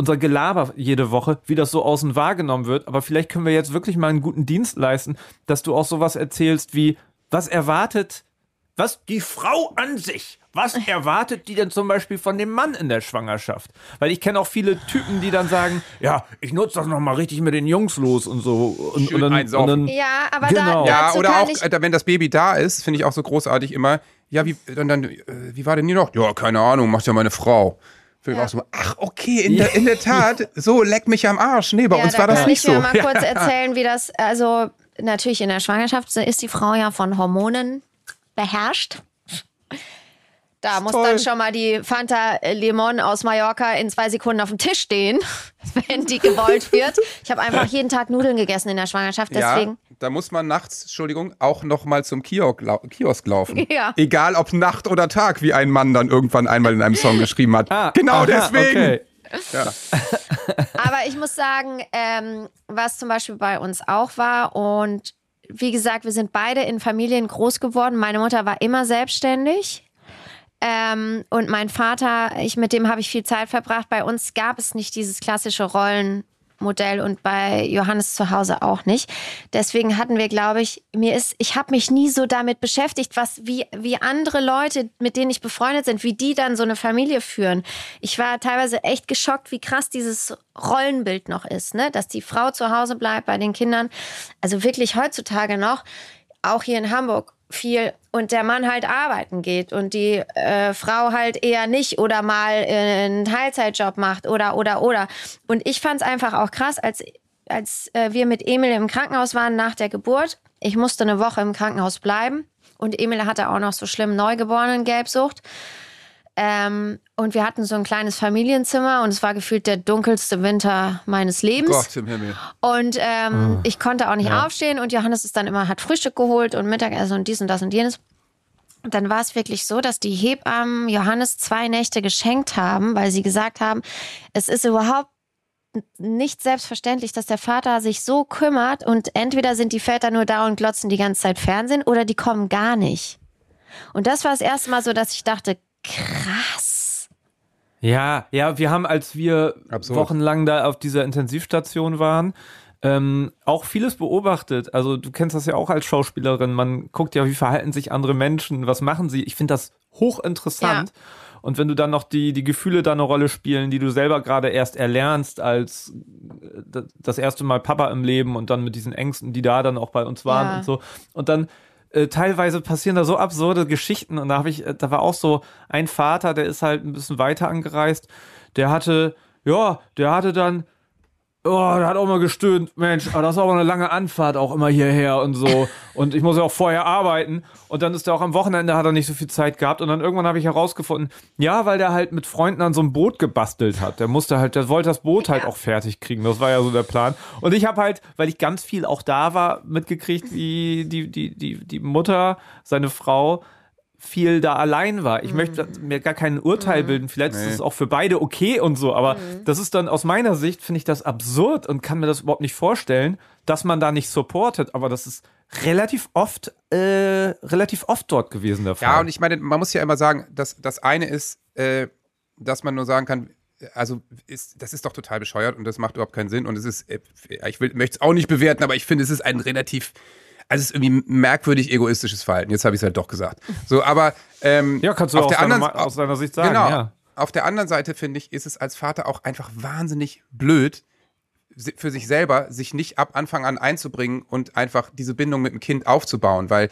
Unser Gelaber jede Woche, wie das so außen wahrgenommen wird. Aber vielleicht können wir jetzt wirklich mal einen guten Dienst leisten, dass du auch sowas erzählst wie, was erwartet, was die Frau an sich, was <laughs> erwartet die denn zum Beispiel von dem Mann in der Schwangerschaft? Weil ich kenne auch viele Typen, die dann sagen, ja, ich nutze das nochmal richtig mit den Jungs los und so. Und, Schön und, dann, und dann, Ja, aber Genau. da, Ja, oder auch, wenn das Baby da ist, finde ich auch so großartig immer. Ja, wie, dann, dann, äh, wie war denn die noch? Ja, keine Ahnung, macht ja meine Frau. Ich Ja. so, ach, okay, in, <laughs> der, in der Tat, so, leck mich am Arsch. Nee, bei ja, uns da war das kann nicht ich mir so. mal <laughs> kurz erzählen, wie das, also natürlich in der Schwangerschaft ist die Frau ja von Hormonen beherrscht. Da muss toll. dann schon mal die Fanta Limon aus Mallorca in zwei Sekunden auf dem Tisch stehen, <laughs> wenn die gewollt wird. Ich habe einfach jeden Tag Nudeln gegessen in der Schwangerschaft, deswegen. Ja, da muss man nachts, Entschuldigung, auch noch mal zum Kiosk, lau Kiosk laufen. <laughs> Ja. Egal ob Nacht oder Tag, wie ein Mann dann irgendwann einmal in einem Song geschrieben hat. <laughs> Ah, genau aha, deswegen. Okay. <laughs> Ja. Aber ich muss sagen, ähm, was zum Beispiel bei uns auch war und wie gesagt, wir sind beide in Familien groß geworden. Meine Mutter war immer selbstständig. Ähm, und mein Vater, ich mit dem habe ich viel Zeit verbracht. Bei uns gab es nicht dieses klassische Rollenmodell und bei Johannes zu Hause auch nicht. Deswegen hatten wir, glaube ich, mir ist, ich habe mich nie so damit beschäftigt, was wie wie andere Leute, mit denen ich befreundet sind, wie die dann so eine Familie führen. Ich war teilweise echt geschockt, wie krass dieses Rollenbild noch ist, ne, dass die Frau zu Hause bleibt bei den Kindern. Also wirklich heutzutage noch, auch hier in Hamburg viel und der Mann halt arbeiten geht und die äh, Frau halt eher nicht oder mal äh, einen Teilzeitjob macht oder oder oder. Und ich fand es einfach auch krass als als äh, wir mit Emil im Krankenhaus waren nach der Geburt. Ich musste eine Woche im Krankenhaus bleiben und Emil hatte auch noch so schlimm neugeborenen Gelbsucht ähm, und wir hatten so ein kleines Familienzimmer und es war gefühlt der dunkelste Winter meines Lebens. Gott im Himmel. Und ähm, ich konnte auch nicht aufstehen und Johannes ist dann immer, hat Frühstück geholt und Mittagessen und dies und das und jenes. Und dann war es wirklich so, dass die Hebammen Johannes zwei Nächte geschenkt haben, weil sie gesagt haben, es ist überhaupt nicht selbstverständlich, dass der Vater sich so kümmert und entweder sind die Väter nur da und glotzen die ganze Zeit Fernsehen oder die kommen gar nicht. Und das war das erste Mal so, dass ich dachte, krass. Ja, ja, wir haben, als wir Absurd. wochenlang da auf dieser Intensivstation waren, ähm, auch vieles beobachtet. Also du kennst das ja auch als Schauspielerin. Man guckt ja, wie verhalten sich andere Menschen, was machen sie. Ich finde das hochinteressant. Und wenn du dann noch die, die Gefühle da eine Rolle spielen, die du selber gerade erst erlernst als äh, das erste Mal Papa im Leben und dann mit diesen Ängsten, die da dann auch bei uns waren Ja. und so. Und dann äh, teilweise passieren da so absurde Geschichten und da habe ich, äh, da war auch so ein Vater, der ist halt ein bisschen weiter angereist, der hatte, ja, der hatte dann, oh, der hat auch mal gestöhnt, Mensch, aber das war aber eine lange Anfahrt auch immer hierher und so. Und ich muss ja auch vorher arbeiten. Und dann ist er auch am Wochenende hat er nicht so viel Zeit gehabt. Und dann irgendwann habe ich herausgefunden, ja, weil der halt mit Freunden an so einem Boot gebastelt hat, der musste halt, der wollte das Boot halt auch fertig kriegen, das war ja so der Plan. Und ich habe halt, weil ich ganz viel auch da war, mitgekriegt, wie die, die, die, die Mutter, seine Frau viel da allein war. Ich möchte mir gar kein Urteil bilden. Vielleicht ist es auch für beide okay und so, aber das ist dann aus meiner Sicht, finde ich das absurd und kann mir das überhaupt nicht vorstellen, dass man da nicht supportet. Aber das ist relativ oft, äh, relativ oft dort gewesen der Fall. Ja, und ich meine, man muss ja immer sagen, dass das eine ist, äh, dass man nur sagen kann, also ist, das ist doch total bescheuert und das macht überhaupt keinen Sinn. Und es ist, äh, ich will, möchte es auch nicht bewerten, aber ich finde, es ist ein relativ, also es ist irgendwie merkwürdig egoistisches Verhalten. Jetzt habe ich es halt doch gesagt. So, aber ähm, ja, kannst du auf aus, der deiner, anderen, Ma- aus deiner Sicht sagen. genau. Ja. Auf der anderen Seite finde ich, ist es als Vater auch einfach wahnsinnig blöd für sich selber, sich nicht ab Anfang an einzubringen und einfach diese Bindung mit dem Kind aufzubauen, weil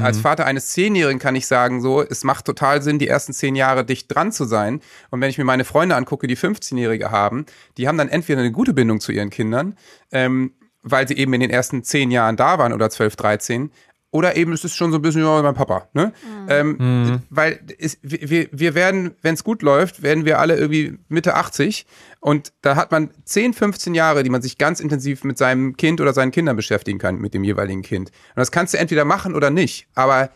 als Vater eines Zehnjährigen kann ich sagen, so, es macht total Sinn, die ersten zehn Jahre dicht dran zu sein. Und wenn ich mir meine Freunde angucke, die 15-Jährige haben, die haben dann entweder eine gute Bindung zu ihren Kindern, ähm, weil sie eben in den ersten zehn Jahren da waren oder 12, 13. Oder eben es ist schon so ein bisschen ja, mein Papa. Ne? Ähm, Weil es, wir, wir werden, wenn es gut läuft, werden wir alle irgendwie Mitte 80. Und da hat man 10, 15 Jahre, die man sich ganz intensiv mit seinem Kind oder seinen Kindern beschäftigen kann, mit dem jeweiligen Kind. Und das kannst du entweder machen oder nicht. Aber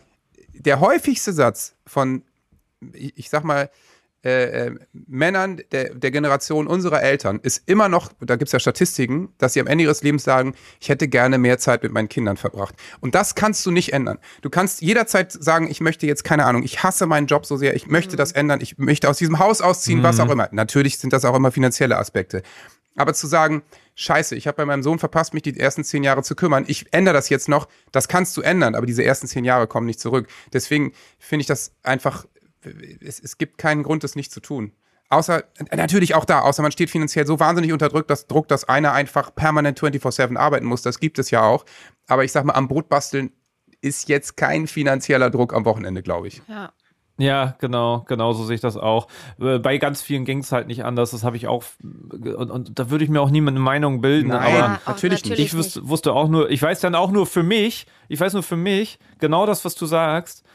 der häufigste Satz von, ich, ich sag mal, äh, äh, Männern der, der Generation unserer Eltern ist immer noch, da gibt es ja Statistiken, dass sie am Ende ihres Lebens sagen, ich hätte gerne mehr Zeit mit meinen Kindern verbracht. Und das kannst du nicht ändern. Du kannst jederzeit sagen, ich möchte jetzt, keine Ahnung, ich hasse meinen Job so sehr, ich möchte das ändern, ich möchte aus diesem Haus ausziehen, was auch immer. Natürlich sind das auch immer finanzielle Aspekte. Aber zu sagen, scheiße, ich habe bei meinem Sohn verpasst, mich die ersten zehn Jahre zu kümmern, ich ändere das jetzt noch, das kannst du ändern, aber diese ersten zehn Jahre kommen nicht zurück. Deswegen finde ich das einfach, es, es gibt keinen Grund, das nicht zu tun. Außer, natürlich auch da, außer man steht finanziell so wahnsinnig unter Druck, dass Druck, dass einer einfach permanent 24-7 arbeiten muss, das gibt es ja auch. Aber ich sag mal, am Brot basteln ist jetzt kein finanzieller Druck am Wochenende, glaube ich. Ja. Ja, genau, genau so sehe ich das auch. Äh, Bei ganz vielen ging es halt nicht anders. Das habe ich auch. Und, und da würde ich mir auch niemand eine Meinung bilden. Nein. Aber natürlich nicht. ich wusste, wusste auch nur, ich weiß dann auch nur für mich, ich weiß nur für mich, genau das, was du sagst.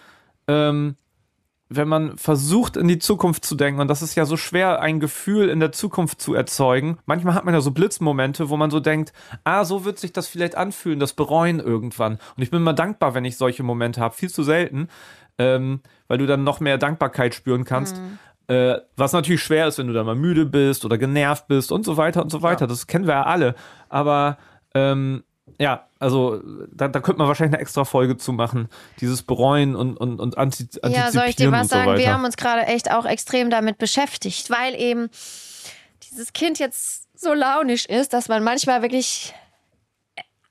Ähm, wenn man versucht, in die Zukunft zu denken, und das ist ja so schwer, ein Gefühl in der Zukunft zu erzeugen. Manchmal hat man ja so Blitzmomente, wo man so denkt, ah, so wird sich das vielleicht anfühlen, das bereuen irgendwann. Und ich bin mal dankbar, wenn ich solche Momente habe. Viel zu selten, ähm, weil du dann noch mehr Dankbarkeit spüren kannst. Mhm. Äh, was natürlich schwer ist, wenn du dann mal müde bist oder genervt bist und so weiter und so weiter. Das kennen wir ja alle. Aber ähm, ja, also da, da könnte man wahrscheinlich eine extra Folge zu machen. Dieses Bereuen und, und, und Anti Ja, soll ich dir was so sagen? weiter. Wir haben uns gerade echt auch extrem damit beschäftigt, weil eben dieses Kind jetzt so launisch ist, dass man manchmal wirklich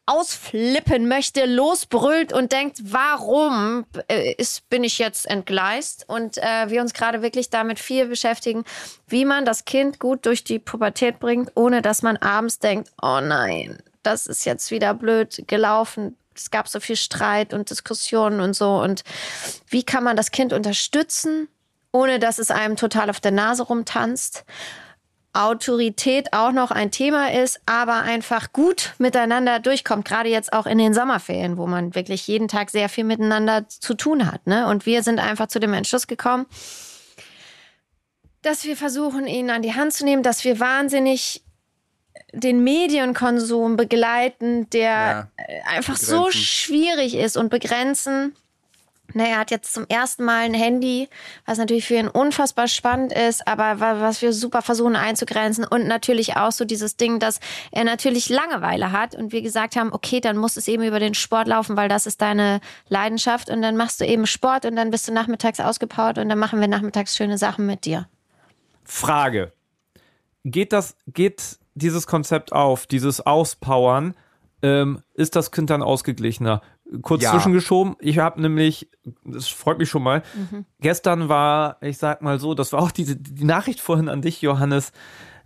ausflippen möchte, losbrüllt und denkt, warum äh, ist, bin ich jetzt entgleist? Und äh, wir uns gerade wirklich damit viel beschäftigen, wie man das Kind gut durch die Pubertät bringt, ohne dass man abends denkt, oh nein, das ist jetzt wieder blöd gelaufen. Es gab so viel Streit und Diskussionen und so. Und wie kann man das Kind unterstützen, ohne dass es einem total auf der Nase rumtanzt? Autorität auch noch ein Thema ist, aber einfach gut miteinander durchkommt. Gerade jetzt auch in den Sommerferien, wo man wirklich jeden Tag sehr viel miteinander zu tun hat. Ne? Und wir sind einfach zu dem Entschluss gekommen, dass wir versuchen, ihn an die Hand zu nehmen, dass wir wahnsinnig den Medienkonsum begleiten, der Ja, äh, einfach so begrenzen. schwierig ist und begrenzen. Na, er hat jetzt zum ersten Mal ein Handy, was natürlich für ihn unfassbar spannend ist, aber wa- was wir super versuchen einzugrenzen und natürlich auch so dieses Ding, dass er natürlich Langeweile hat und wir gesagt haben, okay, dann muss es eben über den Sport laufen, weil das ist deine Leidenschaft und dann machst du eben Sport und dann bist du nachmittags ausgepowert und dann machen wir nachmittags schöne Sachen mit dir. Frage. Geht das, geht dieses Konzept auf, dieses Auspowern, ähm, ist das Kind dann ausgeglichener? Kurz Ja. zwischengeschoben, ich habe nämlich, das freut mich schon mal, Mhm. gestern war, ich sag mal so, das war auch diese, die Nachricht vorhin an dich, Johannes,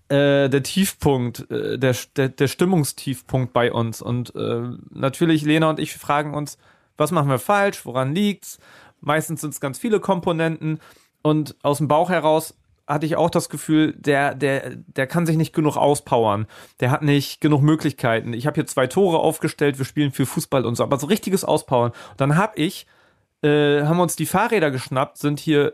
äh, der Tiefpunkt, äh, der, der, der Stimmungstiefpunkt bei uns. Und äh, natürlich, Lena und ich fragen uns, was machen wir falsch, woran liegt's? Meistens sind es ganz viele Komponenten. Und aus dem Bauch heraus hatte ich auch das Gefühl, der, der, der kann sich nicht genug auspowern. Der hat nicht genug Möglichkeiten. Ich habe hier zwei Tore aufgestellt, wir spielen viel Fußball und so, aber so richtiges Auspowern. Und dann habe ich, äh, haben wir uns die Fahrräder geschnappt, sind hier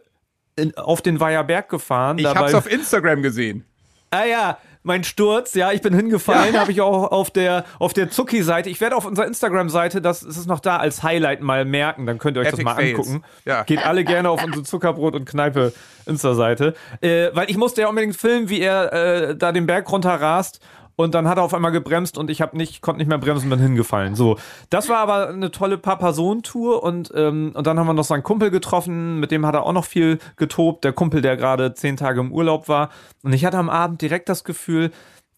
in, auf den Weiher Berg gefahren. Ich hab's auf Instagram gesehen. Ah ja, mein Sturz, ja, ich bin hingefallen, habe ich auch auf der auf der Zucki-Seite. Ich werde auf unserer Instagram-Seite, das ist es noch da als Highlight mal merken, dann könnt ihr euch Epic das mal Fails. angucken. Ja. Geht alle gerne auf unsere Zuckerbrot und Kneipe Insta-Seite, äh, weil ich musste ja unbedingt filmen, wie er äh, da den Berg runter rast. Und dann hat er auf einmal gebremst und ich habe nicht, konnte nicht mehr bremsen bin hingefallen. So, das war aber eine tolle Paar-Personen-Tour und, ähm, und dann haben wir noch seinen Kumpel getroffen, mit dem hat er auch noch viel getobt. Der Kumpel, der gerade zehn Tage im Urlaub war. Und ich hatte am Abend direkt das Gefühl,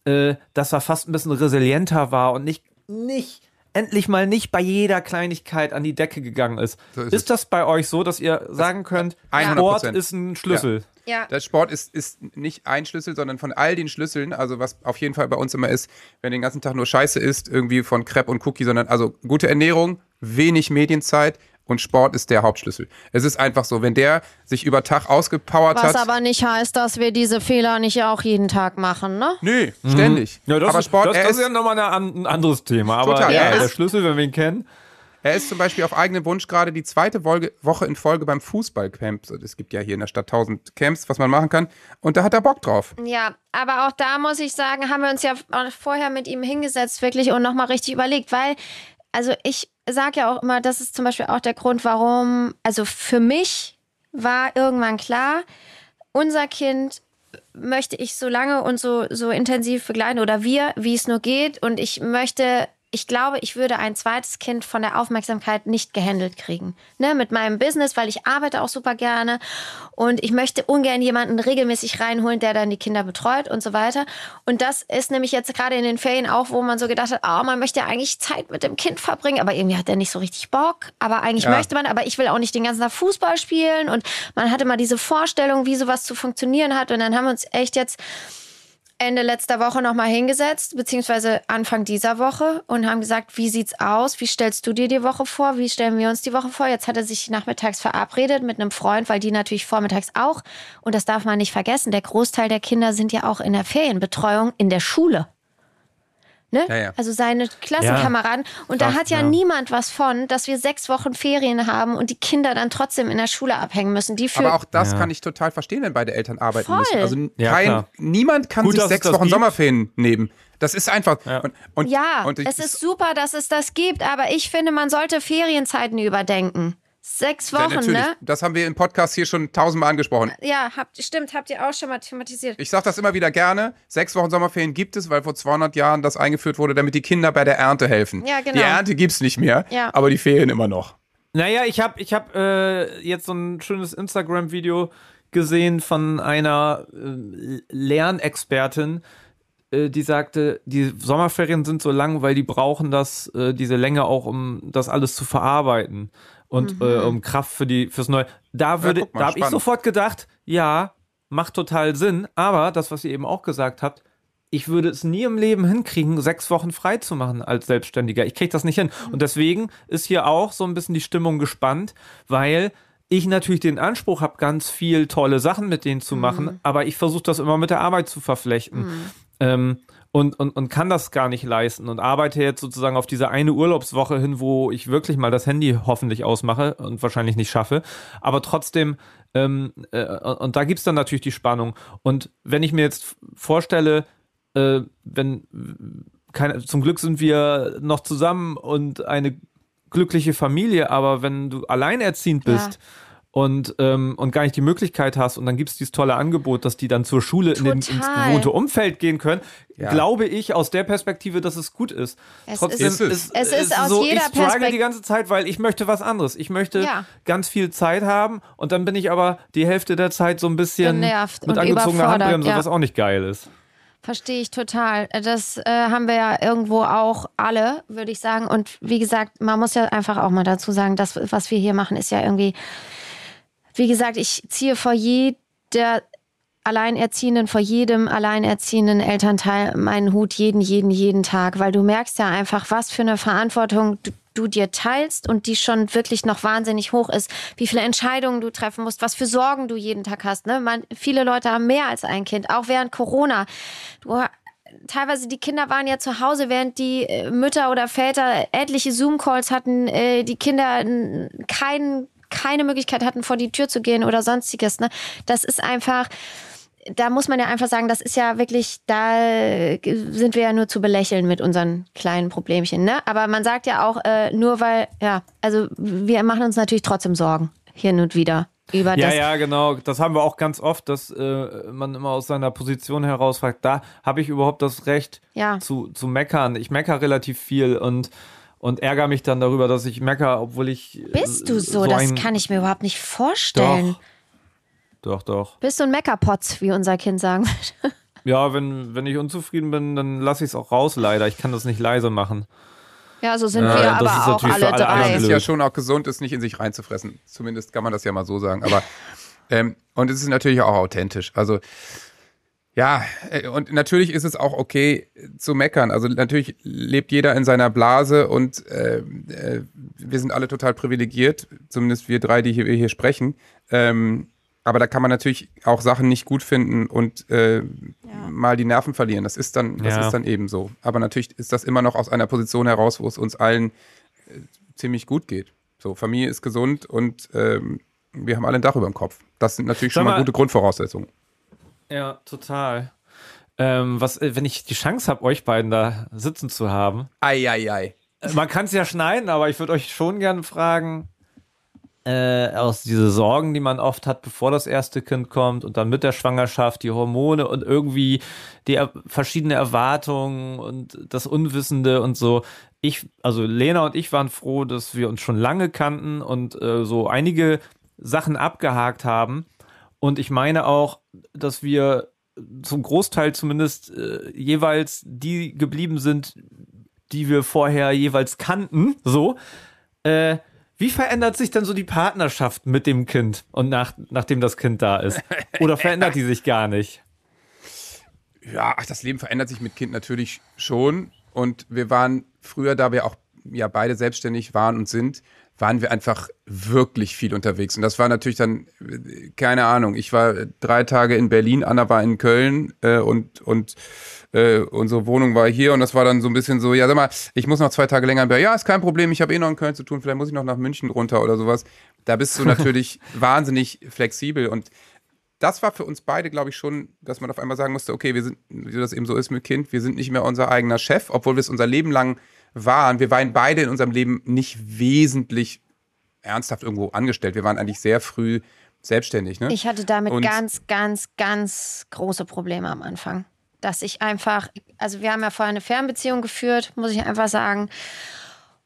äh, dass er fast ein bisschen resilienter war und nicht, nicht, endlich mal nicht bei jeder Kleinigkeit an die Decke gegangen ist. So ist ist das bei euch so, dass ihr sagen könnt, 100%. Sport ist ein Schlüssel? Ja. Der Sport ist, ist nicht ein Schlüssel, sondern von all den Schlüsseln, also was auf jeden Fall bei uns immer ist, wenn den ganzen Tag nur Scheiße isst, irgendwie von Crepe und Cookie, sondern also gute Ernährung, wenig Medienzeit und Sport ist der Hauptschlüssel. Es ist einfach so, wenn der sich über Tag ausgepowert Was hat. aber nicht heißt, dass wir diese Fehler nicht auch jeden Tag machen, ne? Nö, ständig. Ja, das, aber ist, Sport, das, das ist, ist ja nochmal ein anderes Thema. Aber Total, ja, er der Schlüssel, wenn wir ihn kennen. er ist zum Beispiel auf eigenen Wunsch gerade die zweite Woche in Folge beim Fußballcamp. Es gibt ja hier in der Stadt tausend Camps, was man machen kann. Und da hat er Bock drauf. Ja, aber auch da muss ich sagen, haben wir uns ja vorher mit ihm hingesetzt, wirklich und nochmal richtig überlegt, weil, also ich sage ja auch immer, das ist zum Beispiel auch der Grund, warum, also für mich war irgendwann klar, unser Kind möchte ich so lange und so, so intensiv begleiten oder wir, wie es nur geht. Und ich möchte, ich glaube, ich würde ein zweites Kind von der Aufmerksamkeit nicht gehandelt kriegen. Ne, mit meinem Business, weil ich arbeite auch super gerne. Und ich möchte ungern jemanden regelmäßig reinholen, der dann die Kinder betreut und so weiter. Und das ist nämlich jetzt gerade in den Ferien auch, wo man so gedacht hat, oh, man möchte ja eigentlich Zeit mit dem Kind verbringen, aber irgendwie hat er nicht so richtig Bock. Aber eigentlich Ja. möchte man, aber ich will auch nicht den ganzen Tag Fußball spielen. Und man hatte mal diese Vorstellung, wie sowas zu funktionieren hat. Und dann haben wir uns echt jetzt Ende letzter Woche nochmal hingesetzt, beziehungsweise Anfang dieser Woche und haben gesagt, wie sieht's aus? Wie stellst du dir die Woche vor? Wie stellen wir uns die Woche vor? Jetzt hat er sich nachmittags verabredet mit einem Freund, weil die natürlich vormittags auch, und das darf man nicht vergessen, der Großteil der Kinder sind ja auch in der Ferienbetreuung in der Schule. Ne? Ja, ja. Also seine Klassenkameraden. und da Krass, hat ja, ja. niemand was von, dass wir sechs Wochen Ferien haben und die Kinder dann trotzdem in der Schule abhängen müssen. Die für Aber auch das Ja. kann ich total verstehen, wenn beide Eltern arbeiten Voll. müssen. Also Ja, kein, niemand kann Gut, sich sechs Wochen gibt. Sommerferien nehmen. Das ist einfach. Ja. Und, und, ja, und ich, es ist super, dass es das gibt, aber ich finde, man sollte Ferienzeiten überdenken. Sechs Ja, Wochen, natürlich. ne? Das haben wir im Podcast hier schon tausendmal angesprochen. Ja, habt, stimmt, habt ihr auch schon mal thematisiert. Ich sage das immer wieder gerne. Sechs Wochen Sommerferien gibt es, weil vor 200 Jahren das eingeführt wurde, damit die Kinder bei der Ernte helfen. Ja, genau. Die Ernte gibt's nicht mehr, Ja. aber die Ferien immer noch. Naja, ich habe ich hab, äh, jetzt so ein schönes Instagram-Video gesehen von einer äh, Lernexpertin, äh, die sagte, die Sommerferien sind so lang, weil die brauchen das, äh, diese Länge auch, um das alles zu verarbeiten und äh, um Kraft für die fürs Neue. Da würde, guck mal, da habe ich sofort gedacht, ja, macht total Sinn, aber das, was ihr eben auch gesagt habt, ich würde es nie im Leben hinkriegen, sechs Wochen frei zu machen als Selbstständiger. Ich kriege das nicht hin. Und deswegen ist hier auch so ein bisschen die Stimmung gespannt, weil ich natürlich den Anspruch habe, ganz viel tolle Sachen mit denen zu machen, aber ich versuche das immer mit der Arbeit zu verflechten. Ähm, und, und, und kann das gar nicht leisten und arbeite jetzt sozusagen auf diese eine Urlaubswoche hin, wo ich wirklich mal das Handy hoffentlich ausmache und wahrscheinlich nicht schaffe. Aber trotzdem, ähm, äh, und da gibt's dann natürlich die Spannung. Und wenn ich mir jetzt vorstelle, äh, wenn keine, zum Glück sind wir noch zusammen und eine glückliche Familie, aber wenn du alleinerziehend bist Ja. Und, ähm, und gar nicht die Möglichkeit hast und dann gibt es dieses tolle Angebot, dass die dann zur Schule in den, ins gewohnte Umfeld gehen können, Ja. glaube ich aus der Perspektive, dass es gut ist. Es Trotzdem ist- ist, Es ist aus so, jeder ich struggle Perspekt- die ganze Zeit, weil ich möchte was anderes. Ich möchte Ja. ganz viel Zeit haben und dann bin ich aber die Hälfte der Zeit so ein bisschen Genervt mit und angezogener Handbremse, ja. was auch nicht geil ist. Verstehe ich total. Das äh, haben wir ja irgendwo auch alle, würde ich sagen. Und wie gesagt, man muss ja einfach auch mal dazu sagen, das, was wir hier machen, ist ja irgendwie, wie gesagt, ich ziehe vor jeder Alleinerziehenden, vor jedem alleinerziehenden Elternteil meinen Hut jeden, jeden, jeden Tag, weil du merkst ja einfach, was für eine Verantwortung du, du dir teilst und die schon wirklich noch wahnsinnig hoch ist, wie viele Entscheidungen du treffen musst, was für Sorgen du jeden Tag hast. Ne? Man, viele Leute haben mehr als ein Kind, auch während Corona. Du teilweise die Kinder waren ja zu Hause, während die äh, Mütter oder Väter etliche Zoom-Calls hatten, äh, die Kinder n- kein, keine Möglichkeit hatten, vor die Tür zu gehen oder sonstiges. Ne? Das ist einfach, da muss man ja einfach sagen, das ist ja wirklich, da sind wir ja nur zu belächeln mit unseren kleinen Problemchen. Ne? Aber man sagt ja auch, äh, nur weil, ja, also wir machen uns natürlich trotzdem Sorgen, hin und wieder. Über Ja, das, ja, genau. Das haben wir auch ganz oft, dass äh, man immer aus seiner Position heraus fragt, da habe ich überhaupt das Recht Ja. zu, zu meckern. Ich meckere relativ viel und, und ärgere mich dann darüber, dass ich meckere, obwohl ich. äh, Bist du so? das ein, kann ich mir überhaupt nicht vorstellen. Doch, doch. Bist du ein Meckerpotz, wie unser Kind sagen würde? <laughs> Ja, wenn, wenn ich unzufrieden bin, dann lasse ich es auch raus, leider. Ich kann das nicht leise machen. Ja, so sind Ja, wir das aber ist auch alle alle drei. Es ist ja schon auch gesund, es nicht in sich reinzufressen. Zumindest kann man das ja mal so sagen. Aber ähm, und es ist natürlich auch authentisch. Also ja, äh, und natürlich ist es auch okay zu meckern. Also natürlich lebt jeder in seiner Blase und äh, äh, wir sind alle total privilegiert, zumindest wir drei, die hier, hier sprechen. Ähm, aber da kann man natürlich auch Sachen nicht gut finden und äh, mal die Nerven verlieren. Das ist dann, das Ja. ist dann eben so. Aber natürlich ist das immer noch aus einer Position heraus, wo es uns allen äh, ziemlich gut geht. So, Familie ist gesund und ähm, wir haben alle ein Dach über dem Kopf. Das sind natürlich schon Sag mal mal- gute Grundvoraussetzungen. Ja, total. Ähm, was, äh, wenn ich die Chance habe, euch beiden da sitzen zu haben, Eieiei. Äh, Man kann es ja schneiden, aber ich würde euch schon gerne fragen, äh, aus diese Sorgen, die man oft hat, bevor das erste Kind kommt und dann mit der Schwangerschaft, die Hormone und irgendwie die er verschiedene Erwartungen und das Unwissende und so. Ich, also Lena und ich waren froh, dass wir uns schon lange kannten und äh, so einige Sachen abgehakt haben. Und ich meine auch, dass wir zum Großteil zumindest äh, jeweils die geblieben sind, die wir vorher jeweils kannten, so. Äh, wie verändert sich denn so die Partnerschaft mit dem Kind und nach, nachdem das Kind da ist? Oder verändert die sich gar nicht? Ja, ach, das Leben verändert sich mit Kind natürlich schon. Und wir waren früher, da wir auch ja beide selbstständig waren und sind, waren wir einfach wirklich viel unterwegs. Und das war natürlich dann, keine Ahnung, ich war drei Tage in Berlin, Anna war in Köln äh, und, und äh, unsere Wohnung war hier und das war dann so ein bisschen so, ja sag mal, ich muss noch zwei Tage länger in Berlin. Ja, ist kein Problem, ich habe eh noch in Köln zu tun, vielleicht muss ich noch nach München runter oder sowas. Da bist du <laughs> natürlich wahnsinnig flexibel und das war für uns beide, glaube ich, schon, dass man auf einmal sagen musste, okay, wir sind, wie das eben so ist mit Kind, wir sind nicht mehr unser eigener Chef, obwohl wir es unser Leben lang waren. Wir waren beide in unserem Leben nicht wesentlich ernsthaft irgendwo angestellt. Wir waren eigentlich sehr früh selbstständig. Ne? Ich hatte damit Und- ganz, ganz, ganz große Probleme am Anfang. Dass ich einfach, also wir haben ja vorher eine Fernbeziehung geführt, muss ich einfach sagen.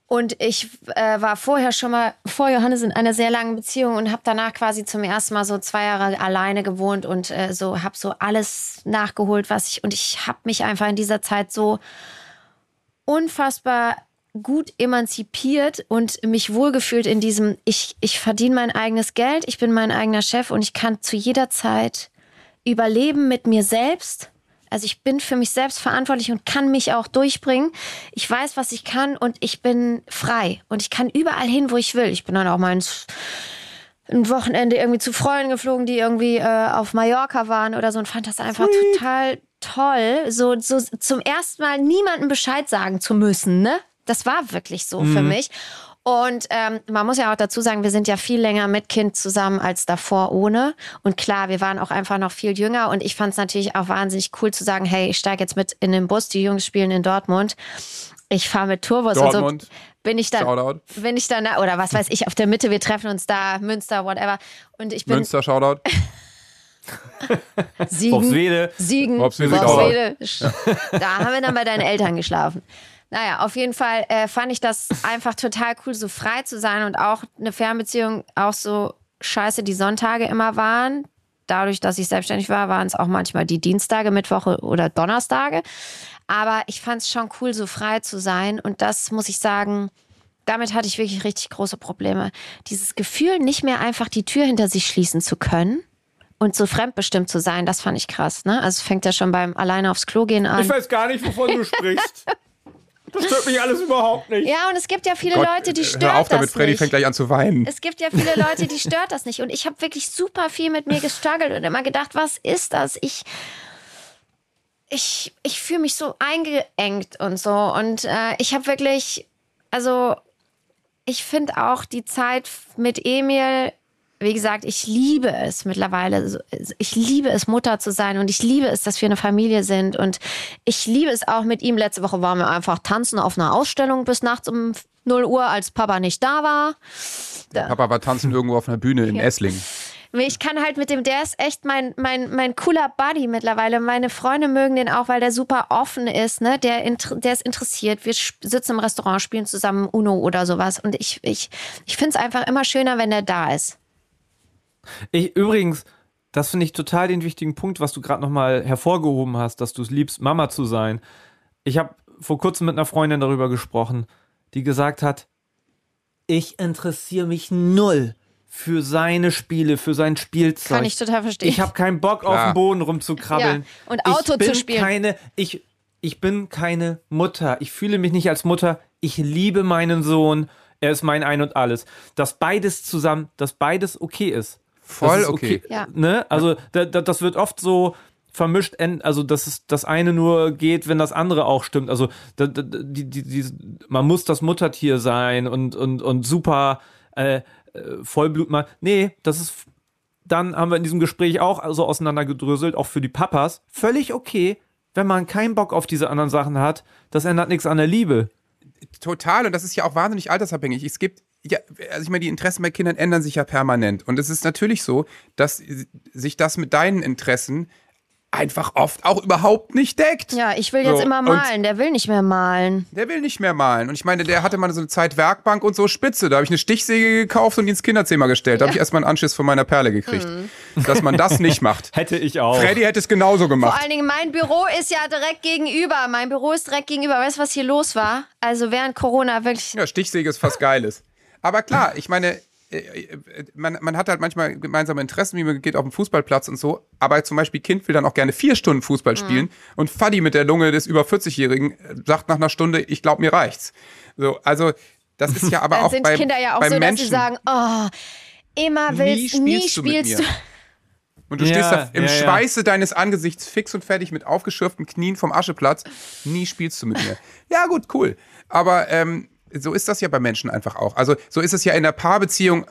Und ich äh, war vorher schon mal vor Johannes in einer sehr langen Beziehung und habe danach quasi zum ersten Mal so zwei Jahre alleine gewohnt und äh, so habe so alles nachgeholt, was ich und ich habe mich einfach in dieser Zeit so unfassbar gut emanzipiert und mich wohlgefühlt in diesem, ich, ich verdiene mein eigenes Geld, ich bin mein eigener Chef und ich kann zu jeder Zeit überleben mit mir selbst. Also ich bin für mich selbst verantwortlich und kann mich auch durchbringen. Ich weiß, was ich kann und ich bin frei. Und ich kann überall hin, wo ich will. Ich bin dann auch mal ins ein Wochenende irgendwie zu Freunden geflogen, die irgendwie äh, auf Mallorca waren oder so und fand das einfach total toll, so, so zum ersten Mal niemandem Bescheid sagen zu müssen, ne? Das war wirklich so für mich. Und ähm, man muss ja auch dazu sagen, wir sind ja viel länger mit Kind zusammen als davor ohne. Und klar, wir waren auch einfach noch viel jünger. Und ich fand es natürlich auch wahnsinnig cool zu sagen, hey, ich steige jetzt mit in den Bus, die Jungs spielen in Dortmund. Ich fahre mit Tourbus Dortmund. und so bin ich dann, Shoutout. bin ich dann, da- oder was weiß ich, auf der Mitte, wir treffen uns da, Münster, whatever. Und ich bin Münster, Shoutout. <laughs> <laughs> Siegen, Worpswede. Siegen, Worpswede, Worpswede. <laughs> Da haben wir dann bei deinen Eltern geschlafen. Naja, auf jeden Fall äh, fand ich das einfach total cool, so frei zu sein und auch eine Fernbeziehung, auch so scheiße die Sonntage immer waren. Dadurch, dass ich selbstständig war, waren es auch manchmal die Dienstage, Mittwoche oder Donnerstage. Aber ich fand es schon cool, so frei zu sein. Und das muss ich sagen, damit hatte ich wirklich richtig große Probleme. Dieses Gefühl, nicht mehr einfach die Tür hinter sich schließen zu können und so fremdbestimmt zu sein, das fand ich krass. Ne? Also es fängt ja schon beim alleine aufs Klo gehen an. Ich weiß gar nicht, wovon du sprichst. Das stört mich alles überhaupt nicht. Ja, und es gibt ja viele Gott, Leute, die stört Hör auf damit, das Freddy nicht. fängt gleich an zu weinen. Es gibt ja viele Leute, die stört das nicht. Und ich habe wirklich super viel mit mir gestruggelt und immer gedacht, was ist das? Ich, ich, ich fühle mich so eingeengt und so. Und äh, ich habe wirklich, also ich finde auch die Zeit mit Emil, wie gesagt, ich liebe es mittlerweile. Ich liebe es, Mutter zu sein und ich liebe es, dass wir eine Familie sind. Und ich liebe es auch mit ihm. Letzte Woche waren wir einfach tanzen auf einer Ausstellung bis nachts um 0 Uhr, als Papa nicht da war. Papa war tanzen irgendwo auf einer Bühne in Esslingen. Ich kann halt mit dem, der ist echt mein, mein, mein cooler Buddy mittlerweile. Meine Freunde mögen den auch, weil der super offen ist, ne? Der, der ist interessiert. Wir sitzen im Restaurant, spielen zusammen Uno oder sowas. Und ich, ich, ich finde es einfach immer schöner, wenn der da ist. Ich, übrigens, das finde ich total den wichtigen Punkt, was du gerade nochmal hervorgehoben hast, dass du es liebst, Mama zu sein. Ich habe vor kurzem mit einer Freundin darüber gesprochen, die gesagt hat, ich interessiere mich null für seine Spiele, für sein Spielzeug. Kann ich total verstehen. Ich habe keinen Bock, auf Klar. dem Boden rumzukrabbeln. Ja, und Auto ich bin zu spielen. Keine, ich, ich bin keine Mutter. Ich fühle mich nicht als Mutter. Ich liebe meinen Sohn. Er ist mein Ein und Alles. Dass beides zusammen, dass beides okay ist. Voll ist okay. Ja. Ne? Also da, da, das wird oft so vermischt, also dass es das eine nur geht, wenn das andere auch stimmt. Also da, da, die, die, die, man muss das Muttertier sein und, und, und super äh, äh, Vollblut mal. Nee, das ist dann haben wir in diesem Gespräch auch so auseinandergedröselt, auch für die Papas. Völlig okay, wenn man keinen Bock auf diese anderen Sachen hat. Das ändert nichts an der Liebe. Total, und das ist ja auch wahnsinnig altersabhängig. Es gibt, ja, also ich meine, die Interessen bei Kindern ändern sich ja permanent. Und es ist natürlich so, dass sich das mit deinen Interessen einfach oft auch überhaupt nicht deckt. Ja, ich will jetzt So, immer und- malen. Der will nicht mehr malen. Der will nicht mehr malen. Und ich meine, der hatte mal so eine Zeit Werkbank und so Spitze. Da habe ich eine Stichsäge gekauft und die ins Kinderzimmer gestellt. Da habe ich erstmal einen Anschiss von meiner Perle gekriegt. Dass man das nicht macht. <laughs> Hätte ich auch. Freddy hätte es genauso Vor gemacht. allen Dingen, mein Büro ist ja direkt gegenüber. Mein Büro ist direkt gegenüber. Weißt du, was hier los war? Also während Corona wirklich. Ja, Stichsäge ist fast geiles. Aber klar, ich meine, äh, äh, man, man hat halt manchmal gemeinsame Interessen, wie man geht auf dem Fußballplatz und so. Aber zum Beispiel Kind will dann auch gerne vier Stunden Fußball spielen und Faddy mit der Lunge des über 40-Jährigen sagt nach einer Stunde, ich glaube, mir reicht's. So, also das ist ja <laughs> aber Dann auch sind bei, Kinder ja auch bei so, Menschen. dass sie sagen, oh, immer willst, Nie nie spielst du mit spielst mir. du. Und du Ja, stehst da im ja, ja. Schweiße deines Angesichts fix und fertig mit aufgeschürften Knien vom Ascheplatz. Nie spielst du mit mir. <laughs> Ja, gut, cool. Aber ähm, so ist das ja bei Menschen einfach auch. Also so ist es ja in der Paarbeziehung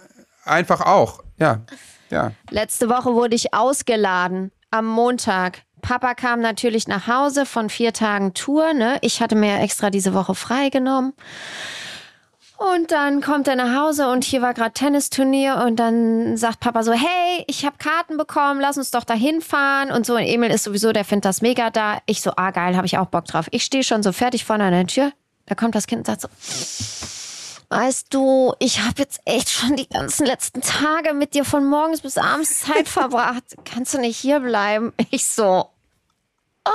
einfach auch. Ja, ja. Letzte Woche wurde ich ausgeladen am Montag. Papa kam natürlich nach Hause von vier Tagen Tour. Ne? Ich hatte mir extra diese Woche freigenommen. Und dann kommt er nach Hause und hier war gerade Tennisturnier und dann sagt Papa so, hey, ich habe Karten bekommen, lass uns doch da hinfahren und so. Und Emil ist sowieso, der findet das mega da. Ich so, ah geil, habe ich auch Bock drauf. Ich stehe schon so fertig vorne an der Tür. Da kommt das Kind und sagt so, weißt du, ich habe jetzt echt schon die ganzen letzten Tage mit dir von morgens bis abends Zeit <laughs> verbracht. Kannst du nicht hier bleiben? Ich so, oh,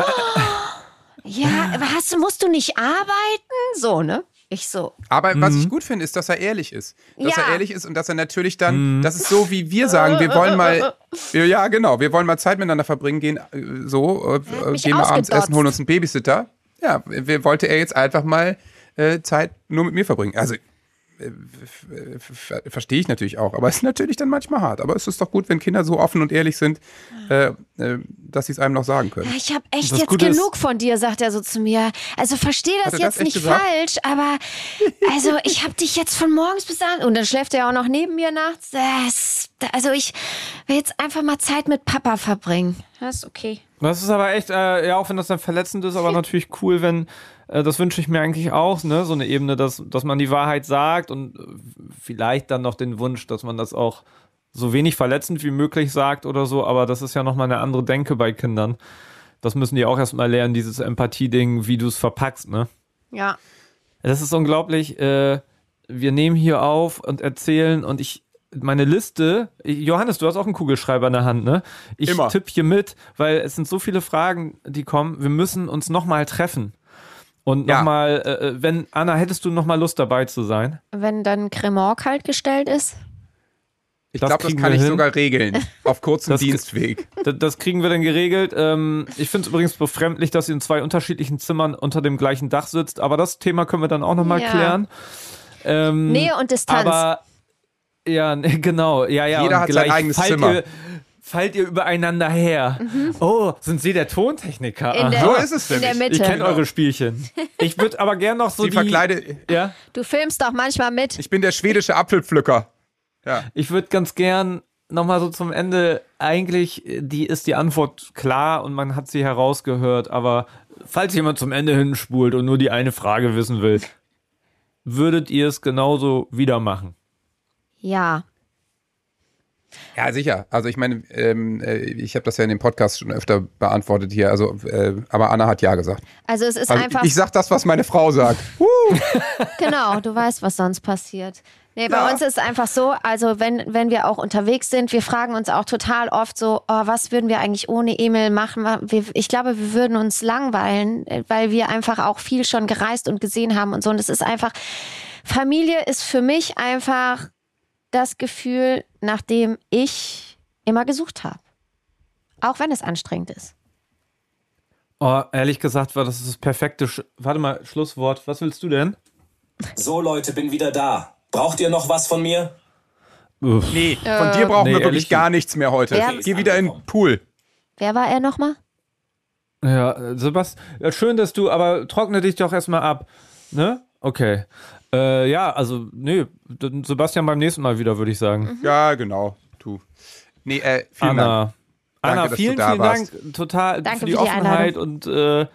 ja, hast, musst du nicht arbeiten? So, ne? Ich so, Aber was ich gut finde, ist, dass er ehrlich ist. Dass Ja. er ehrlich ist und dass er natürlich dann, das ist so, wie wir sagen, wir wollen mal, <laughs> ja genau, wir wollen mal Zeit miteinander verbringen, gehen äh, so, äh, mich gehen mal abends essen, holen uns einen Babysitter. Ja, wir wollte er jetzt einfach mal äh, Zeit nur mit mir verbringen. Also äh, verstehe ich natürlich auch, aber es ist natürlich dann manchmal hart. Aber es ist doch gut, wenn Kinder so offen und ehrlich sind, äh, äh, dass sie es einem noch sagen können. Ja, ich habe echt Das jetzt Gute ist- genug von dir, sagt er so zu mir. Also verstehe das das jetzt echt nicht gesagt? falsch, aber also ich habe dich jetzt von morgens bis abends und dann schläft er auch noch neben mir nachts. Das, also ich will jetzt einfach mal Zeit mit Papa verbringen. Das ist okay. Das ist aber echt, äh, ja, auch wenn das dann verletzend ist, aber <laughs> natürlich cool, wenn, äh, das wünsche ich mir eigentlich auch, ne, so eine Ebene, dass, dass man die Wahrheit sagt und äh, vielleicht dann noch den Wunsch, dass man das auch so wenig verletzend wie möglich sagt oder so, aber das ist ja nochmal eine andere Denke bei Kindern. Das müssen die auch erstmal lernen, dieses Empathie-Ding, wie du es verpackst, ne? Ja. Das ist unglaublich. Äh, wir nehmen hier auf und erzählen und ich, meine Liste, Johannes, du hast auch einen Kugelschreiber in der Hand, ne? Ich Immer. tippe hier mit, weil es sind so viele Fragen, die kommen. Wir müssen uns nochmal treffen. Und Ja. nochmal, äh, äh, wenn, Anna, hättest du nochmal Lust dabei zu sein? Wenn dann Cremant kalt gestellt ist. Ich Das glaube, das kann ich hin. sogar regeln. <laughs> Auf kurzem Das- Dienstweg. Das, das kriegen wir dann geregelt. Ähm, ich finde es übrigens befremdlich, dass ihr in zwei unterschiedlichen Zimmern unter dem gleichen Dach sitzt, aber das Thema können wir dann auch nochmal Ja. klären. Ähm, Nähe und Distanz. Aber ja, <laughs> genau, ja, ja. Jeder hat sein eigenes fallt Zimmer. Ihr, fallt ihr übereinander her? Oh, sind Sie der Tontechniker? In der, So ist es in der nämlich. ich kenne eure Spielchen. Ich würde aber gern noch so Sie die. verkleide. Ja, Du filmst doch manchmal mit. Ich bin der schwedische Apfelpflücker. Ja. ich würde ganz gern nochmal so zum Ende. Eigentlich, äh, die ist die Antwort klar und man hat sie herausgehört. Aber falls jemand zum Ende hinspult und nur die eine Frage wissen will, würdet ihr es genauso wieder machen? Ja. Ja, sicher. Also ich meine, ähm, äh, ich habe das ja in dem Podcast schon öfter beantwortet hier. Also, äh, aber Anna hat ja gesagt. Also es ist Also einfach. ich sag das, was meine Frau sagt. <laughs> Genau, du weißt, was sonst passiert. Nee, bei Ja. uns ist einfach so, also wenn, wenn wir auch unterwegs sind, wir fragen uns auch total oft so, oh, was würden wir eigentlich ohne Emil machen? Wir, ich glaube, wir würden uns langweilen, äh, weil wir einfach auch viel schon gereist und gesehen haben und so. Und es ist einfach, Familie ist für mich einfach das Gefühl, nach dem ich immer gesucht habe. Auch wenn es anstrengend ist. Oh, ehrlich gesagt war das das perfekte. Sch Warte mal, Schlusswort. Was willst du denn? So Leute, bin wieder da. Braucht ihr noch was von mir? Nee, von dir brauchen nee, wir wirklich gar nichts mehr heute. Ja. Geh wieder in den Pool. Wer war er nochmal? Ja, äh, Sebastian, ja, schön, dass du, aber trockne dich doch erstmal ab. Ne? Okay. Äh, ja, also, nee, dann Sebastian beim nächsten Mal wieder, würde ich sagen. Ja, genau. Du. Nee, äh, vielen Dank. Anna. Anna, dass du vielen, vielen warst. Dank total Danke für die für die Offenheit und, äh,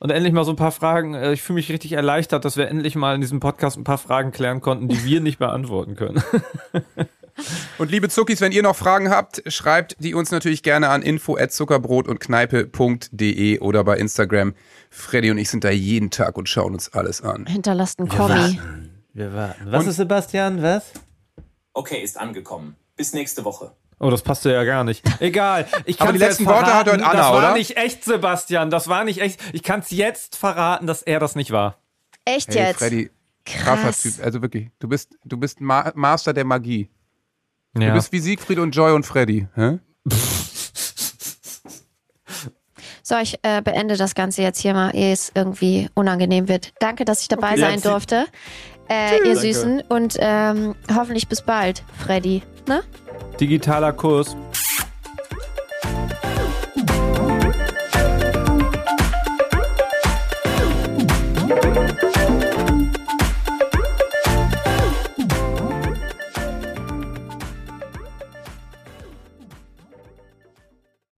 und endlich mal so ein paar Fragen. Äh, Ich fühle mich richtig erleichtert, dass wir endlich mal in diesem Podcast ein paar Fragen klären konnten, die wir nicht beantworten können. <laughs> Und liebe Zuckis, wenn ihr noch Fragen habt, schreibt die uns natürlich gerne an info@zuckerbrot und kneipe.de oder bei Instagram. Freddy und ich sind da jeden Tag und schauen uns alles an. Hinterlasst einen Kommi. Wir warten. Was ist Sebastian? Was? Okay, ist angekommen. Bis nächste Woche. Oh, das passte ja gar nicht. <laughs> Egal. Ich Aber die letzten Worte hat heute Anna, Das war oder? nicht echt, Sebastian. Das war nicht echt. Ich kann es jetzt verraten, dass er das nicht war. Echt Hey, jetzt? Freddy, krasser Krass. Typ. Also wirklich, du bist, du bist Ma Master der Magie. Ja. Du bist wie Siegfried und Joy und Freddy. Hä? So, ich äh, beende das Ganze jetzt hier mal, ehe es irgendwie unangenehm wird. Danke, dass ich dabei sein Jetzt- durfte. äh, ihr Danke. Süßen. Und ähm, hoffentlich bis bald, Freddy. Ne? Digitaler Kurs.